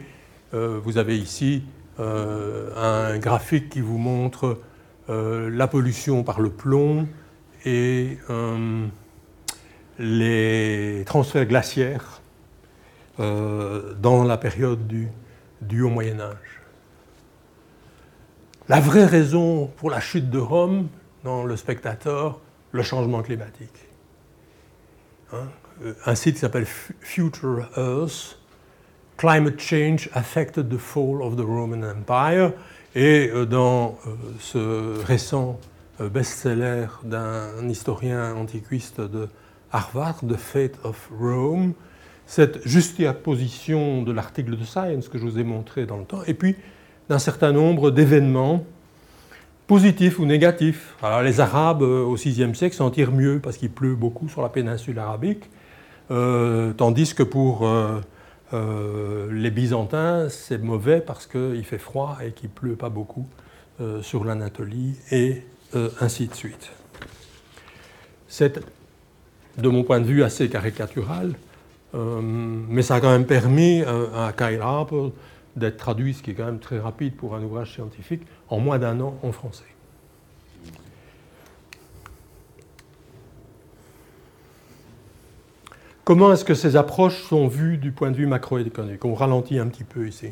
vous avez ici un graphique qui vous montre la pollution par le plomb et les transferts glaciaires euh, dans la période du, Haut Moyen Âge. La vraie raison pour la chute de Rome, dans le spectateur, le changement climatique. Hein, euh, un site qui s'appelle Future Earth, Climate Change Affected the Fall of the Roman Empire, et euh, dans ce récent best-seller d'un historien antiquiste de Harvard, The Fate of Rome, cette juxtaposition de l'article de Science que je vous ai montré dans le temps, et puis d'un certain nombre d'événements positifs ou négatifs. Alors les Arabes euh, au VIe siècle s'en tirent mieux parce qu'il pleut beaucoup sur la péninsule arabique, euh, tandis que pour euh, les Byzantins, c'est mauvais parce qu'il fait froid et qu'il pleut pas beaucoup sur l'Anatolie, et ainsi de suite. Cette de mon point de vue, assez caricatural, euh, mais ça a quand même permis à Kyle Harper d'être traduit, ce qui est quand même très rapide pour un ouvrage scientifique, en moins d'un an en français. Comment est-ce que ces approches sont vues du point de vue macroéconomique? On ralentit un petit peu ici.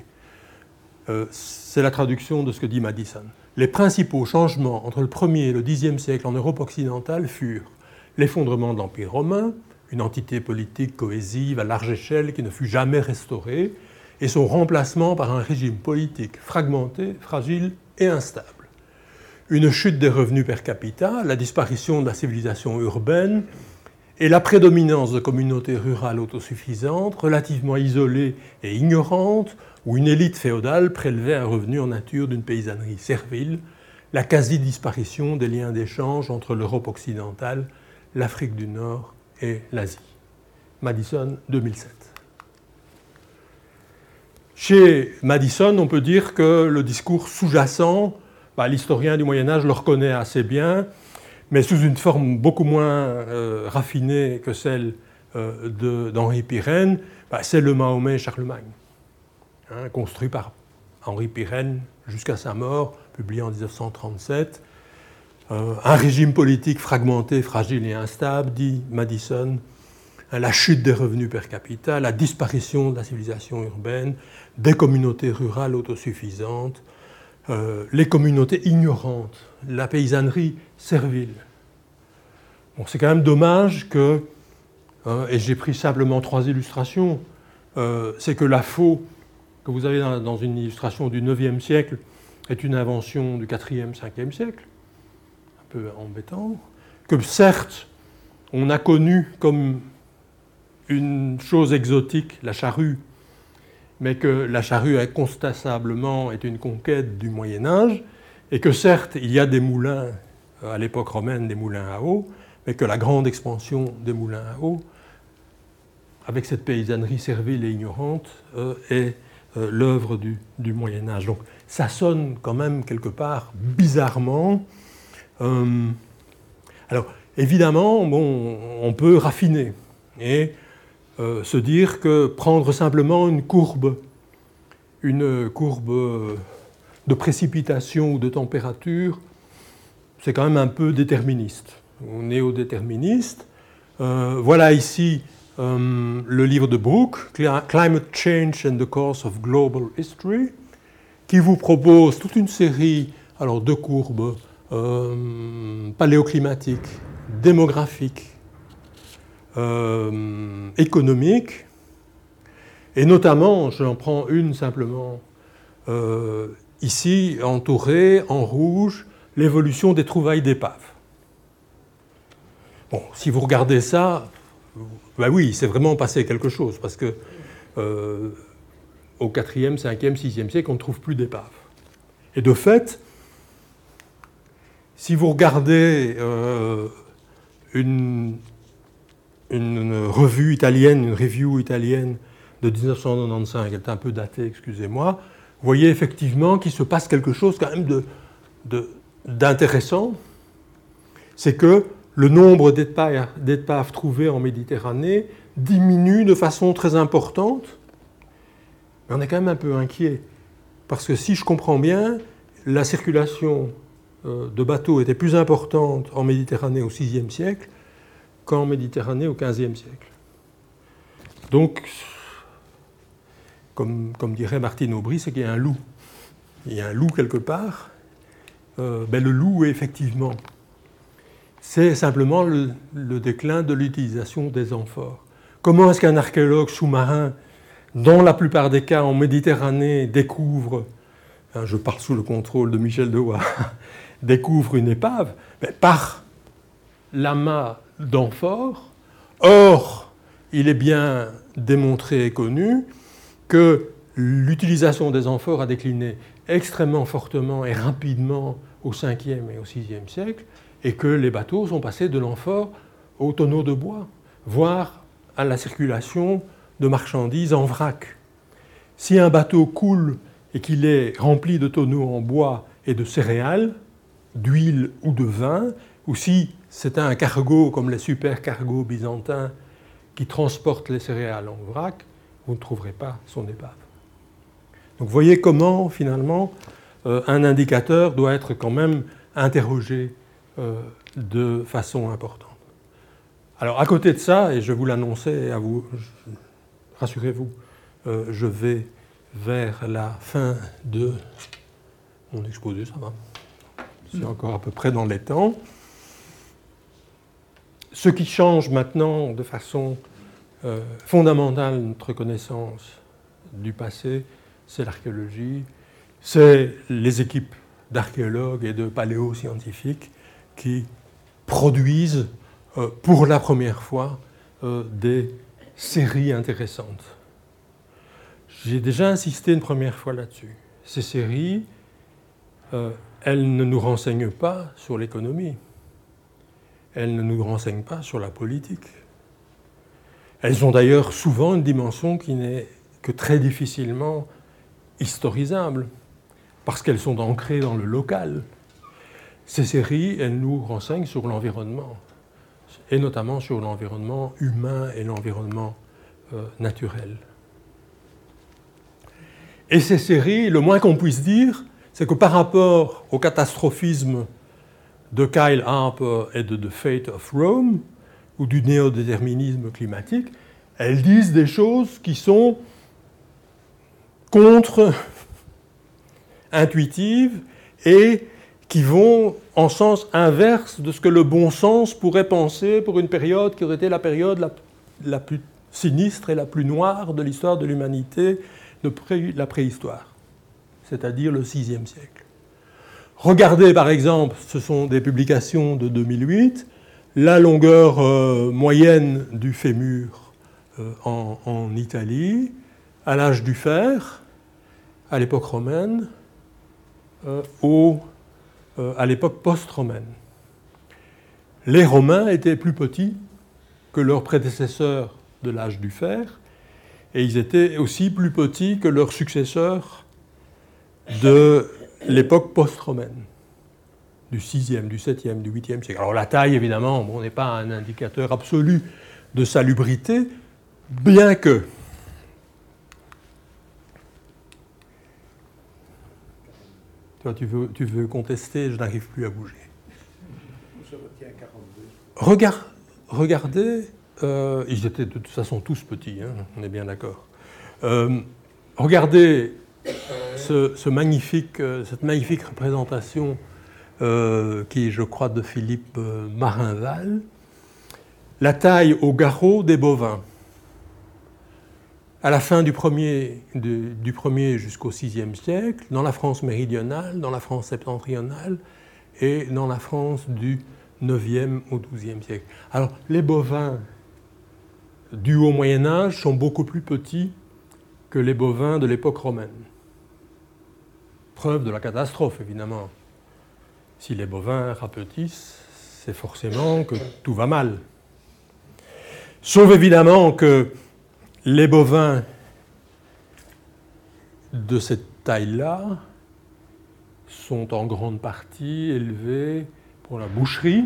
Euh, c'est la traduction de ce que dit Madison. Les principaux changements entre le 1er et le 10e siècle en Europe occidentale furent l'effondrement de l'Empire romain, une entité politique cohésive à large échelle qui ne fut jamais restaurée, et son remplacement par un régime politique fragmenté, fragile et instable. Une chute des revenus per capita, la disparition de la civilisation urbaine et la prédominance de communautés rurales autosuffisantes, relativement isolées et ignorantes, où une élite féodale prélevait un revenu en nature d'une paysannerie servile, la quasi-disparition des liens d'échange entre l'Europe occidentale l'Afrique du Nord et l'Asie. Madison, 2007. Chez Madison, on peut dire que le discours sous-jacent, bah, l'historien du Moyen Âge le reconnaît assez bien, mais sous une forme beaucoup moins euh, raffinée que celle euh, d'Henri Pirenne, bah, c'est le Mahomet Charlemagne, hein, construit par Henri Pirenne jusqu'à sa mort, publié en 1937, euh, un régime politique fragmenté, fragile et instable, dit Madison, la chute des revenus per capita, la disparition de la civilisation urbaine, des communautés rurales autosuffisantes, euh, les communautés ignorantes, la paysannerie servile. Bon, c'est quand même dommage que, hein, et j'ai pris simplement trois illustrations, euh, c'est que la faux que vous avez dans, dans, une illustration du 9e siècle est une invention du 4e, 5e siècle peu embêtant, que certes, on a connu comme une chose exotique la charrue, mais que la charrue incontestablement est une conquête du Moyen Âge, et que certes, il y a des moulins, à l'époque romaine, des moulins à eau, mais que la grande expansion des moulins à eau, avec cette paysannerie servile et ignorante, euh, est euh, l'œuvre du, Moyen Âge. Donc ça sonne quand même quelque part bizarrement alors, évidemment, on peut raffiner et euh, se dire que prendre simplement une courbe, une courbe de précipitation ou de température, c'est quand même un peu déterministe, ou néo-déterministe. Euh, voilà ici le livre de Brooke, Climate Change and the Course of Global History, qui vous propose toute une série alors, de courbes euh, paléoclimatique, démographique, euh, économique, et notamment, j'en prends une simplement, euh, ici entourée en rouge, l'évolution des trouvailles d'épaves. Bon, si vous regardez ça, ben oui, c'est vraiment passé quelque chose, parce que au 4e, 5e, 6e siècle, on ne trouve plus d'épaves. Et de fait, si vous regardez euh, une, revue italienne, une review italienne de 1995, elle est un peu datée, excusez-moi, vous voyez effectivement qu'il se passe quelque chose quand même d'intéressant. C'est que le nombre d'épaves trouvées en Méditerranée diminue de façon très importante. Mais on est quand même un peu inquiet. Parce que si je comprends bien, la circulation de bateaux était plus importante en Méditerranée au VIe siècle qu'en Méditerranée au XVe siècle. Donc, comme, dirait Martine Aubry, c'est qu'il y a un loup. Il y a un loup quelque part. Euh, ben, le loup, effectivement, c'est simplement le, déclin de l'utilisation des amphores. Comment est-ce qu'un archéologue sous-marin, dans la plupart des cas en Méditerranée, découvre, hein, je parle sous le contrôle de Michel Dewa, découvre une épave ben, Par l'amas d'amphores. Or, il est bien démontré et connu que l'utilisation des amphores a décliné extrêmement fortement et rapidement au 5e et au 6e siècle, et que les bateaux sont passés de l'amphore aux tonneaux de bois, voire à la circulation de marchandises en vrac. Si un bateau coule et qu'il est rempli de tonneaux en bois et de céréales, d'huile ou de vin, ou si c'est un cargo comme les super cargos byzantins qui transportent les céréales en vrac, vous ne trouverez pas son épave. Donc vous voyez comment finalement euh, un indicateur doit être quand même interrogé euh, de façon importante. Alors à côté de ça, et je vous l'annonçais à vous, rassurez-vous, euh, je vais vers la fin de mon exposé, ça va. C'est encore à peu près dans les temps. Ce qui change maintenant de façon euh, fondamentale notre connaissance du passé, c'est l'archéologie, c'est les équipes d'archéologues et de paléoscientifiques qui produisent euh, pour la première fois euh, des séries intéressantes. J'ai déjà insisté une première fois là-dessus. Ces séries, elles ne nous renseignent pas sur l'économie elles ne nous renseignent pas sur la politique. Elles ont d'ailleurs souvent une dimension qui n'est que très difficilement historisable, parce qu'elles sont ancrées dans le local. Ces séries, elles nous renseignent sur l'environnement, et notamment sur l'environnement humain et l'environnement euh, naturel. Et ces séries, le moins qu'on puisse dire, c'est que par rapport au catastrophisme de Kyle Harper et de The Fate of Rome, ou du néodéterminisme climatique, elles disent des choses qui sont contre-intuitives et qui vont en sens inverse de ce que le bon sens pourrait penser pour une période qui aurait été la période la, plus sinistre et la plus noire de l'histoire de l'humanité de la préhistoire, c'est-à-dire le VIe siècle. Regardez par exemple, ce sont des publications de 2008, la longueur euh, moyenne du fémur euh, en, Italie, à l'âge du fer, à l'époque romaine, euh, à l'époque post-romaine. Les Romains étaient plus petits que leurs prédécesseurs de l'âge du fer, et ils étaient aussi plus petits que leurs successeurs de l'époque post-romaine, du 6e, du 7e, du 8e siècle. Alors la taille, évidemment, on n'est pas un indicateur absolu de salubrité, bien que tu veux, tu veux contester, je n'arrive plus à bouger. regardez, euh, ils étaient de toute façon tous petits, hein, on est bien d'accord. Euh, regardez euh, cette magnifique représentation euh, qui est, je crois, de Philippe euh, Marinval, la taille au garrot des bovins. À la fin du premier, du premier jusqu'au VIe siècle, dans la France méridionale, dans la France septentrionale et dans la France du 9e au 12e siècle. Alors, les bovins du Haut Moyen Âge sont beaucoup plus petits que les bovins de l'époque romaine. Preuve de la catastrophe, évidemment. Si les bovins rapetissent, c'est forcément que tout va mal. Sauf évidemment que les bovins de cette taille-là sont en grande partie élevés pour la boucherie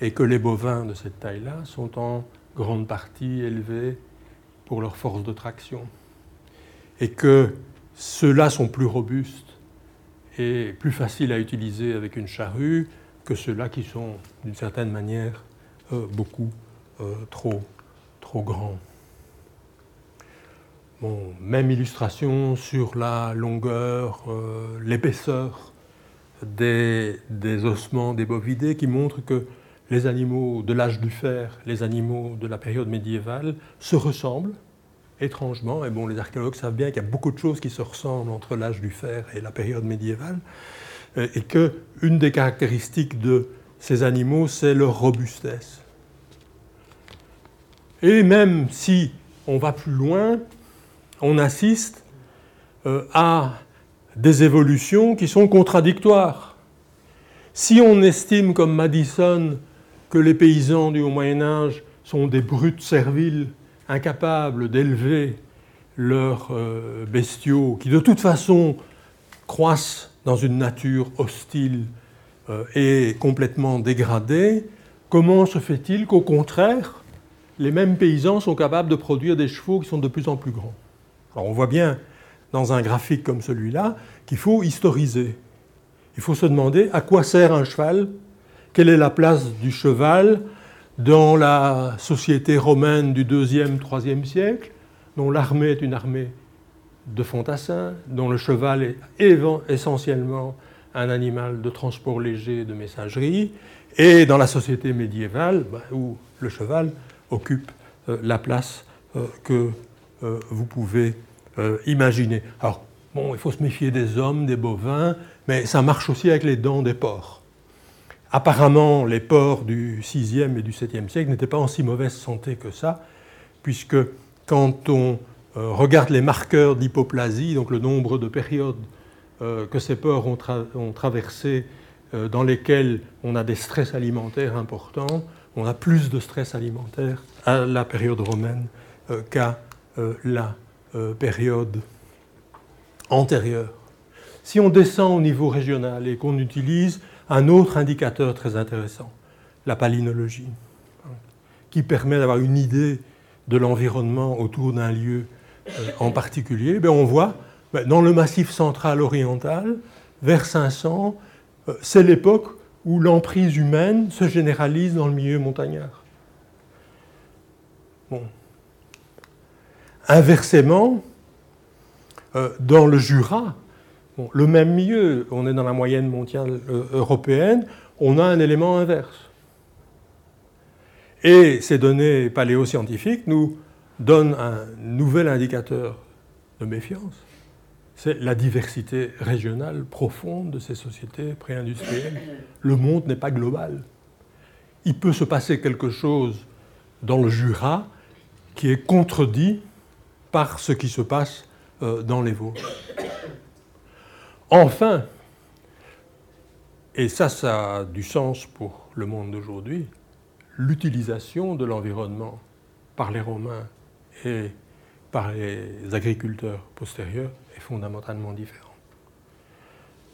et que les bovins de cette taille-là sont en grande partie élevés pour leur force de traction et que ceux-là sont plus robustes et plus faciles à utiliser avec une charrue que ceux-là qui sont d'une certaine manière euh, beaucoup euh, trop, grands. même illustration sur la longueur, euh, l'épaisseur des, des, ossements des bovidés qui montrent que les animaux de l'âge du fer, les animaux de la période médiévale se ressemblent étrangement, et bon, les archéologues savent bien qu'il y a beaucoup de choses qui se ressemblent entre l'âge du fer et la période médiévale, euh, et qu'une des caractéristiques de ces animaux, c'est leur robustesse. Et même si on va plus loin, on assiste euh, à des évolutions qui sont contradictoires. Si on estime, comme Madison, que les paysans du Haut Moyen Âge sont des brutes serviles incapables d'élever leurs euh, bestiaux, qui de toute façon croissent dans une nature hostile euh, et complètement dégradée, comment se fait-il qu'au contraire, les mêmes paysans sont capables de produire des chevaux qui sont de plus en plus grands? Alors on voit bien dans un graphique comme celui-là qu'il faut historiser. Il faut se demander à quoi sert un cheval, quelle est la place du cheval dans la société romaine du 2e, 3e siècle, dont l'armée est une armée de fantassins, dont le cheval est essentiellement un animal de transport léger de messagerie, et dans la société médiévale, bah, où le cheval occupe euh, la place euh, que euh, vous pouvez imaginer. Alors, bon, il faut se méfier des hommes, des bovins, mais ça marche aussi avec les dents des porcs. Apparemment, les porcs du 6e et du 7e siècle n'étaient pas en si mauvaise santé que ça, puisque quand on euh, regarde les marqueurs d'hypoplasie, donc le nombre de périodes euh, que ces porcs ont, traversées euh, dans lesquelles on a des stress alimentaires importants, on a plus de stress alimentaire à la période romaine qu'à la période antérieure. Si on descend au niveau régional et qu'on utilise un autre indicateur très intéressant, la palynologie, qui permet d'avoir une idée de l'environnement autour d'un lieu euh, en particulier, ben, on voit ben, dans le massif central oriental, vers 500, euh, c'est l'époque où l'emprise humaine se généralise dans le milieu montagnard. Inversement, euh, dans le Jura, le même milieu, on est dans la moyenne mondiale euh, européenne, on a un élément inverse. Et ces données paléoscientifiques nous donnent un nouvel indicateur de méfiance. C'est la diversité régionale profonde de ces sociétés préindustrielles. Le monde n'est pas global. Il peut se passer quelque chose dans le Jura qui est contredit par ce qui se passe euh, dans les Vosges. Enfin, et ça, ça a du sens pour le monde d'aujourd'hui, l'utilisation de l'environnement par les Romains et par les agriculteurs postérieurs est fondamentalement différente.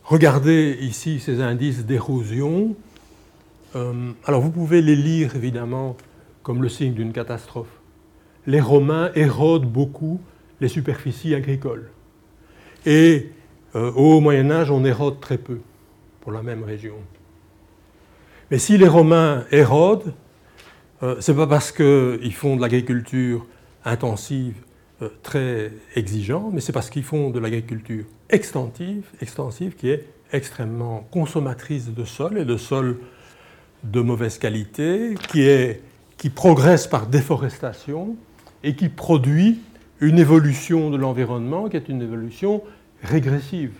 Regardez ici ces indices d'érosion. Euh, alors vous pouvez les lire évidemment comme le signe d'une catastrophe. Les Romains érodent beaucoup les superficies agricoles. Et au Moyen Âge, on érode très peu pour la même région. Mais si les Romains érodent, euh, ce n'est pas parce qu'ils font de l'agriculture intensive euh, très exigeante, mais c'est parce qu'ils font de l'agriculture extensive, extensive qui est extrêmement consommatrice de sol et de sol de mauvaise qualité, qui, est, qui progresse par déforestation et qui produit une évolution de l'environnement qui est une évolution régressive,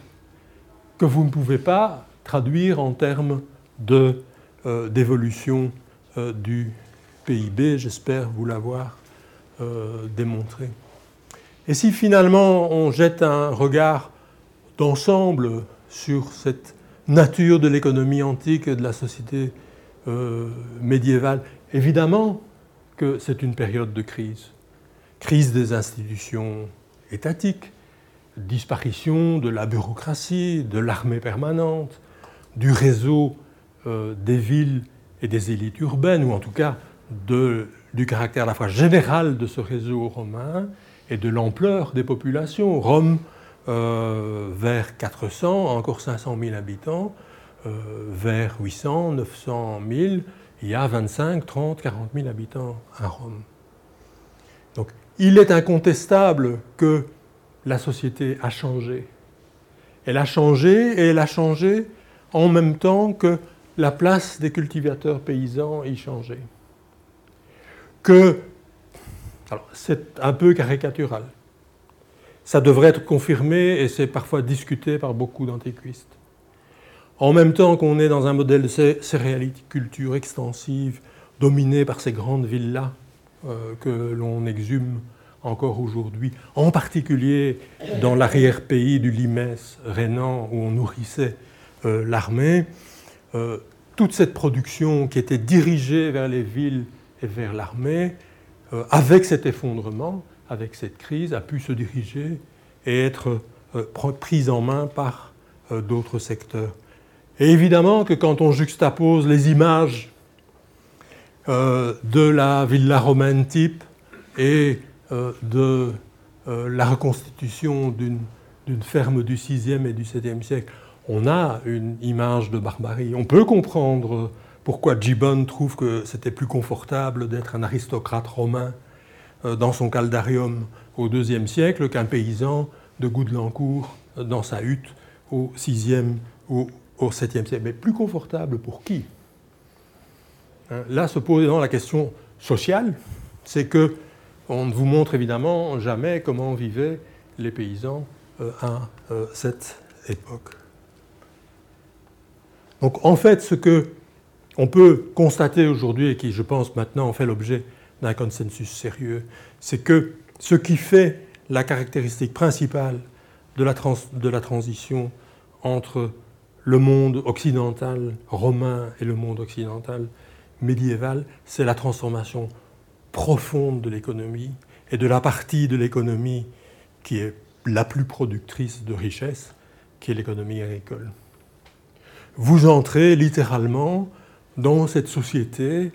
que vous ne pouvez pas traduire en termes euh, d'évolution euh, du PIB, j'espère vous l'avoir euh, démontré. Et si finalement on jette un regard d'ensemble sur cette nature de l'économie antique et de la société médiévale, évidemment que c'est une période de crise. Crise des institutions étatiques, disparition de la bureaucratie, de l'armée permanente, du réseau euh, des villes et des élites urbaines, ou en tout cas du caractère à la fois général de ce réseau romain et de l'ampleur des populations. Rome, euh, vers 400, encore 500 000 habitants, euh, vers 800, 900 000, il y a 25, 30, 40 000 habitants à Rome. Donc il est incontestable que la société a changé. Elle a changé et elle a changé en même temps que la place des cultivateurs paysans y changeait. Que, alors c'est un peu caricatural, ça devrait être confirmé et c'est parfois discuté par beaucoup d'antiquistes. En même temps qu'on est dans un modèle de céréaliculture extensive, dominé par ces grandes villas euh, que l'on exhume encore aujourd'hui, en particulier dans l'arrière-pays du Limès rhénan où on nourrissait euh, l'armée, euh, toute cette production qui était dirigée vers les villes et vers l'armée, avec cet effondrement, avec cette crise, a pu se diriger et être prise en main par d'autres secteurs. Et évidemment que quand on juxtapose les images euh, de la villa romaine type et euh, de euh, la reconstitution d'une ferme du 6e et du 7e siècle, on a une image de barbarie. On peut comprendre pourquoi Gibbon trouve que c'était plus confortable d'être un aristocrate romain dans son caldarium au IIe siècle qu'un paysan de Goudelancourt dans sa hutte au 6e ou au 7e siècle. Mais plus confortable pour qui? Hein, Là se pose la question sociale, c'est que on ne vous montre évidemment jamais comment vivaient les paysans euh, à euh, cette époque. Donc en fait, ce que on peut constater aujourd'hui et qui, je pense, maintenant fait l'objet d'un consensus sérieux, c'est que ce qui fait la caractéristique principale de la, de la transition entre le monde occidental romain et le monde occidental médiéval, c'est la transformation profonde de l'économie et de la partie de l'économie qui est la plus productrice de richesse, qui est l'économie agricole. Vous entrez littéralement dans cette société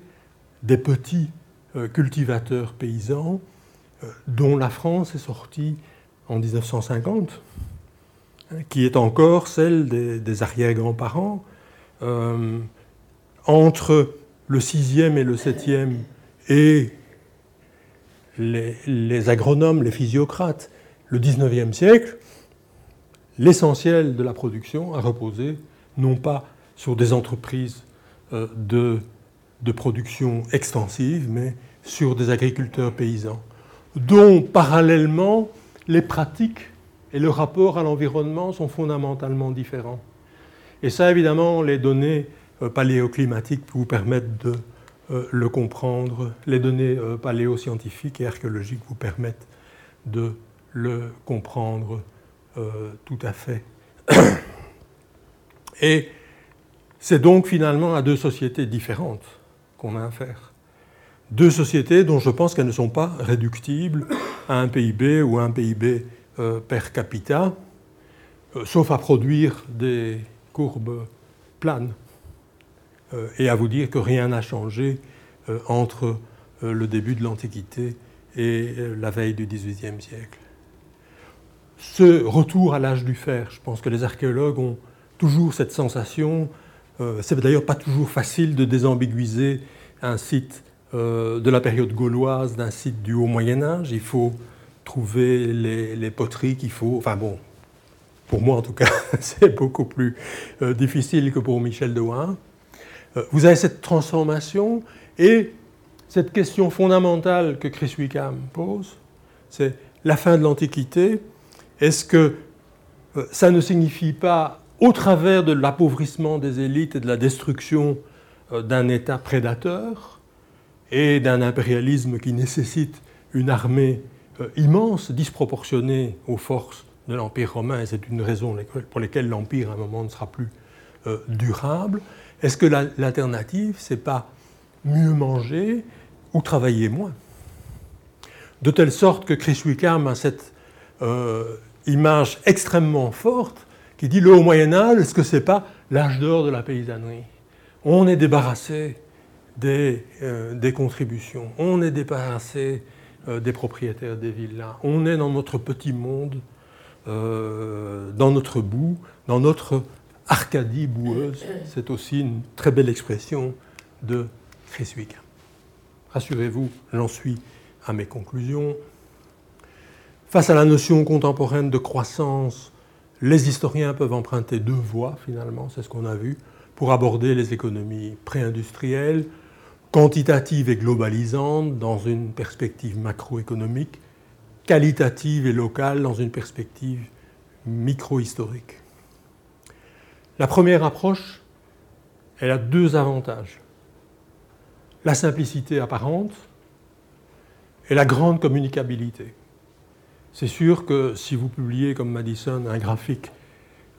des petits euh, cultivateurs paysans euh, dont la France est sortie en 1950 qui est encore celle des, arrière-grands-parents. Euh, entre le sixième et le septième et les, agronomes, les physiocrates, le 19e siècle, l'essentiel de la production a reposé non pas sur des entreprises euh, de, de, production extensive, mais sur des agriculteurs paysans, dont parallèlement les pratiques et le rapport à l'environnement sont fondamentalement différents. Et ça, évidemment, les données euh, paléoclimatiques vous permettent de le comprendre, les données euh, paléoscientifiques et archéologiques vous permettent de le comprendre tout à fait. Et c'est donc finalement à deux sociétés différentes qu'on a affaire. Deux sociétés dont je pense qu'elles ne sont pas réductibles à un PIB ou à un PIB euh, per capita, euh, sauf à produire des courbes planes euh, et à vous dire que rien n'a changé entre le début de l'Antiquité et la veille du XVIIIe siècle. Ce retour à l'âge du fer, je pense que les archéologues ont toujours cette sensation, c'est d'ailleurs pas toujours facile de désambiguiser un site de la période gauloise d'un site du Haut Moyen Âge, il faut trouver les, poteries qu'il faut. Enfin bon, pour moi en tout cas, c'est beaucoup plus euh, difficile que pour Michel de Wain. Euh, vous avez cette transformation et cette question fondamentale que Chris Wickham pose, c'est la fin de l'Antiquité. Est-ce que euh, ça ne signifie pas, au travers de l'appauvrissement des élites et de la destruction d'un État prédateur et d'un impérialisme qui nécessite une armée euh, immense, disproportionnée aux forces de l'Empire romain, et c'est une raison pour laquelle l'Empire à un moment ne sera plus euh, durable. Est-ce que l'alternative, c'est pas mieux manger ou travailler moins? De telle sorte que Chris Wickham a cette euh, image extrêmement forte qui dit le haut Moyen Âge, est-ce que c'est pas l'âge d'or de la paysannerie? On est débarrassé des, euh, des contributions, on est débarrassé euh, des propriétaires des villas, on est dans notre petit monde, dans notre boue, dans notre Arcadie boueuse. C'est aussi une très belle expression de Creswick. Rassurez-vous, j'en suis à mes conclusions. Face à la notion contemporaine de croissance, les historiens peuvent emprunter deux voies, finalement, c'est ce qu'on a vu, pour aborder les économies pré-industrielles, quantitatives et globalisantes dans une perspective macroéconomique, qualitative et locale dans une perspective micro-historique. La première approche, elle a deux avantages. La simplicité apparente et la grande communicabilité. C'est sûr que si vous publiez comme Madison un graphique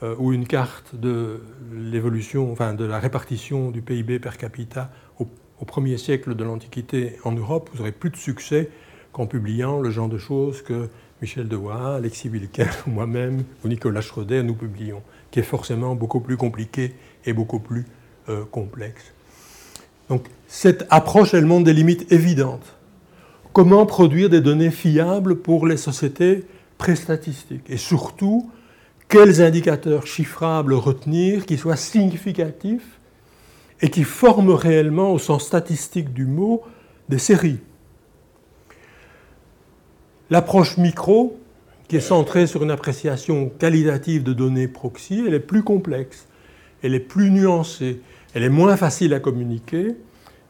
euh, ou une carte de l'évolution, enfin de la répartition du PIB per capita au, premier siècle de l'Antiquité en Europe, vous aurez plus de succès qu'en publiant le genre de choses que Michel Dewa, Alexis Wilker, moi-même ou Nicolas Schroeder nous publions, qui est forcément beaucoup plus compliqué et beaucoup plus euh, complexe. Donc cette approche, elle montre des limites évidentes comment produire des données fiables pour les sociétés pré-statistiques? Et surtout quels indicateurs chiffrables retenir qui soient significatifs et qui forment réellement au sens statistique du mot des séries? L'approche micro, qui est centrée sur une appréciation qualitative de données proxy, elle est plus complexe, elle est plus nuancée, elle est moins facile à communiquer,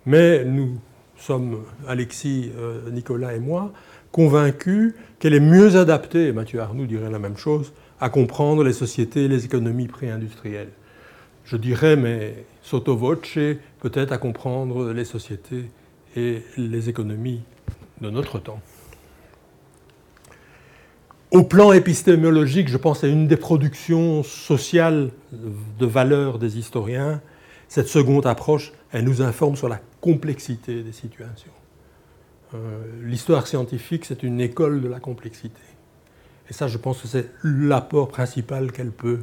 mais nous sommes, Alexis, euh, Nicolas et moi, convaincus qu'elle est mieux adaptée, et Mathieu Arnoux dirait la même chose, à comprendre les sociétés et les économies pré-industrielles. Je dirais, mais sotto voce, peut-être à comprendre les sociétés et les économies de notre temps. Au plan épistémologique, je pense à une des productions sociales de valeur des historiens. Cette seconde approche, elle nous informe sur la complexité des situations. Euh, l'histoire scientifique, c'est une école de la complexité. Et ça, je pense que c'est l'apport principal qu'elle peut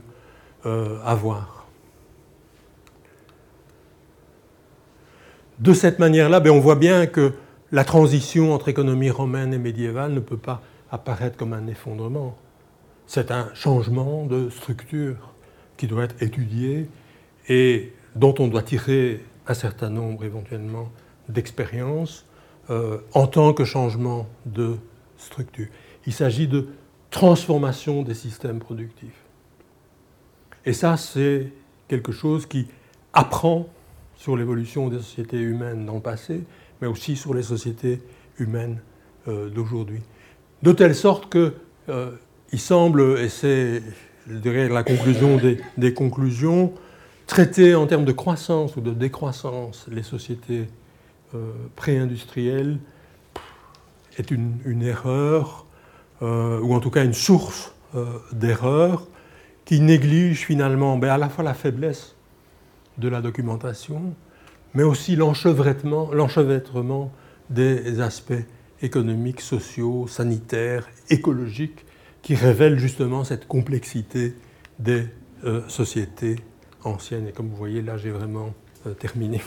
euh, avoir. De cette manière-là, ben, on voit bien que la transition entre économie romaine et médiévale ne peut pas apparaître comme un effondrement. C'est un changement de structure qui doit être étudié et dont on doit tirer un certain nombre éventuellement d'expériences euh, en tant que changement de structure. Il s'agit de transformation des systèmes productifs. Et ça, c'est quelque chose qui apprend sur l'évolution des sociétés humaines dans le passé, mais aussi sur les sociétés humaines euh, d'aujourd'hui. De telle sorte qu'il euh, semble, et c'est la conclusion des, conclusions, traiter en termes de croissance ou de décroissance les sociétés euh, pré-industrielles est une, erreur, euh, ou en tout cas une source d'erreur, qui néglige finalement ben, à la fois la faiblesse de la documentation, mais aussi l'enchevêtrement des aspects économiques, sociaux, sanitaires, écologiques, qui révèlent justement cette complexité des sociétés ancienne. Et comme vous voyez, là, j'ai vraiment euh, terminé.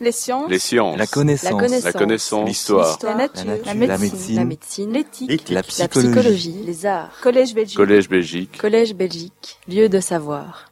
Les sciences. Les sciences. La connaissance. La connaissance. L'histoire. La, nature. La, médecine. La médecine. L'éthique. La, psychologie. Les arts. Collège Belgique. Collège Belgique. Collège Belgique. Lieu de savoir.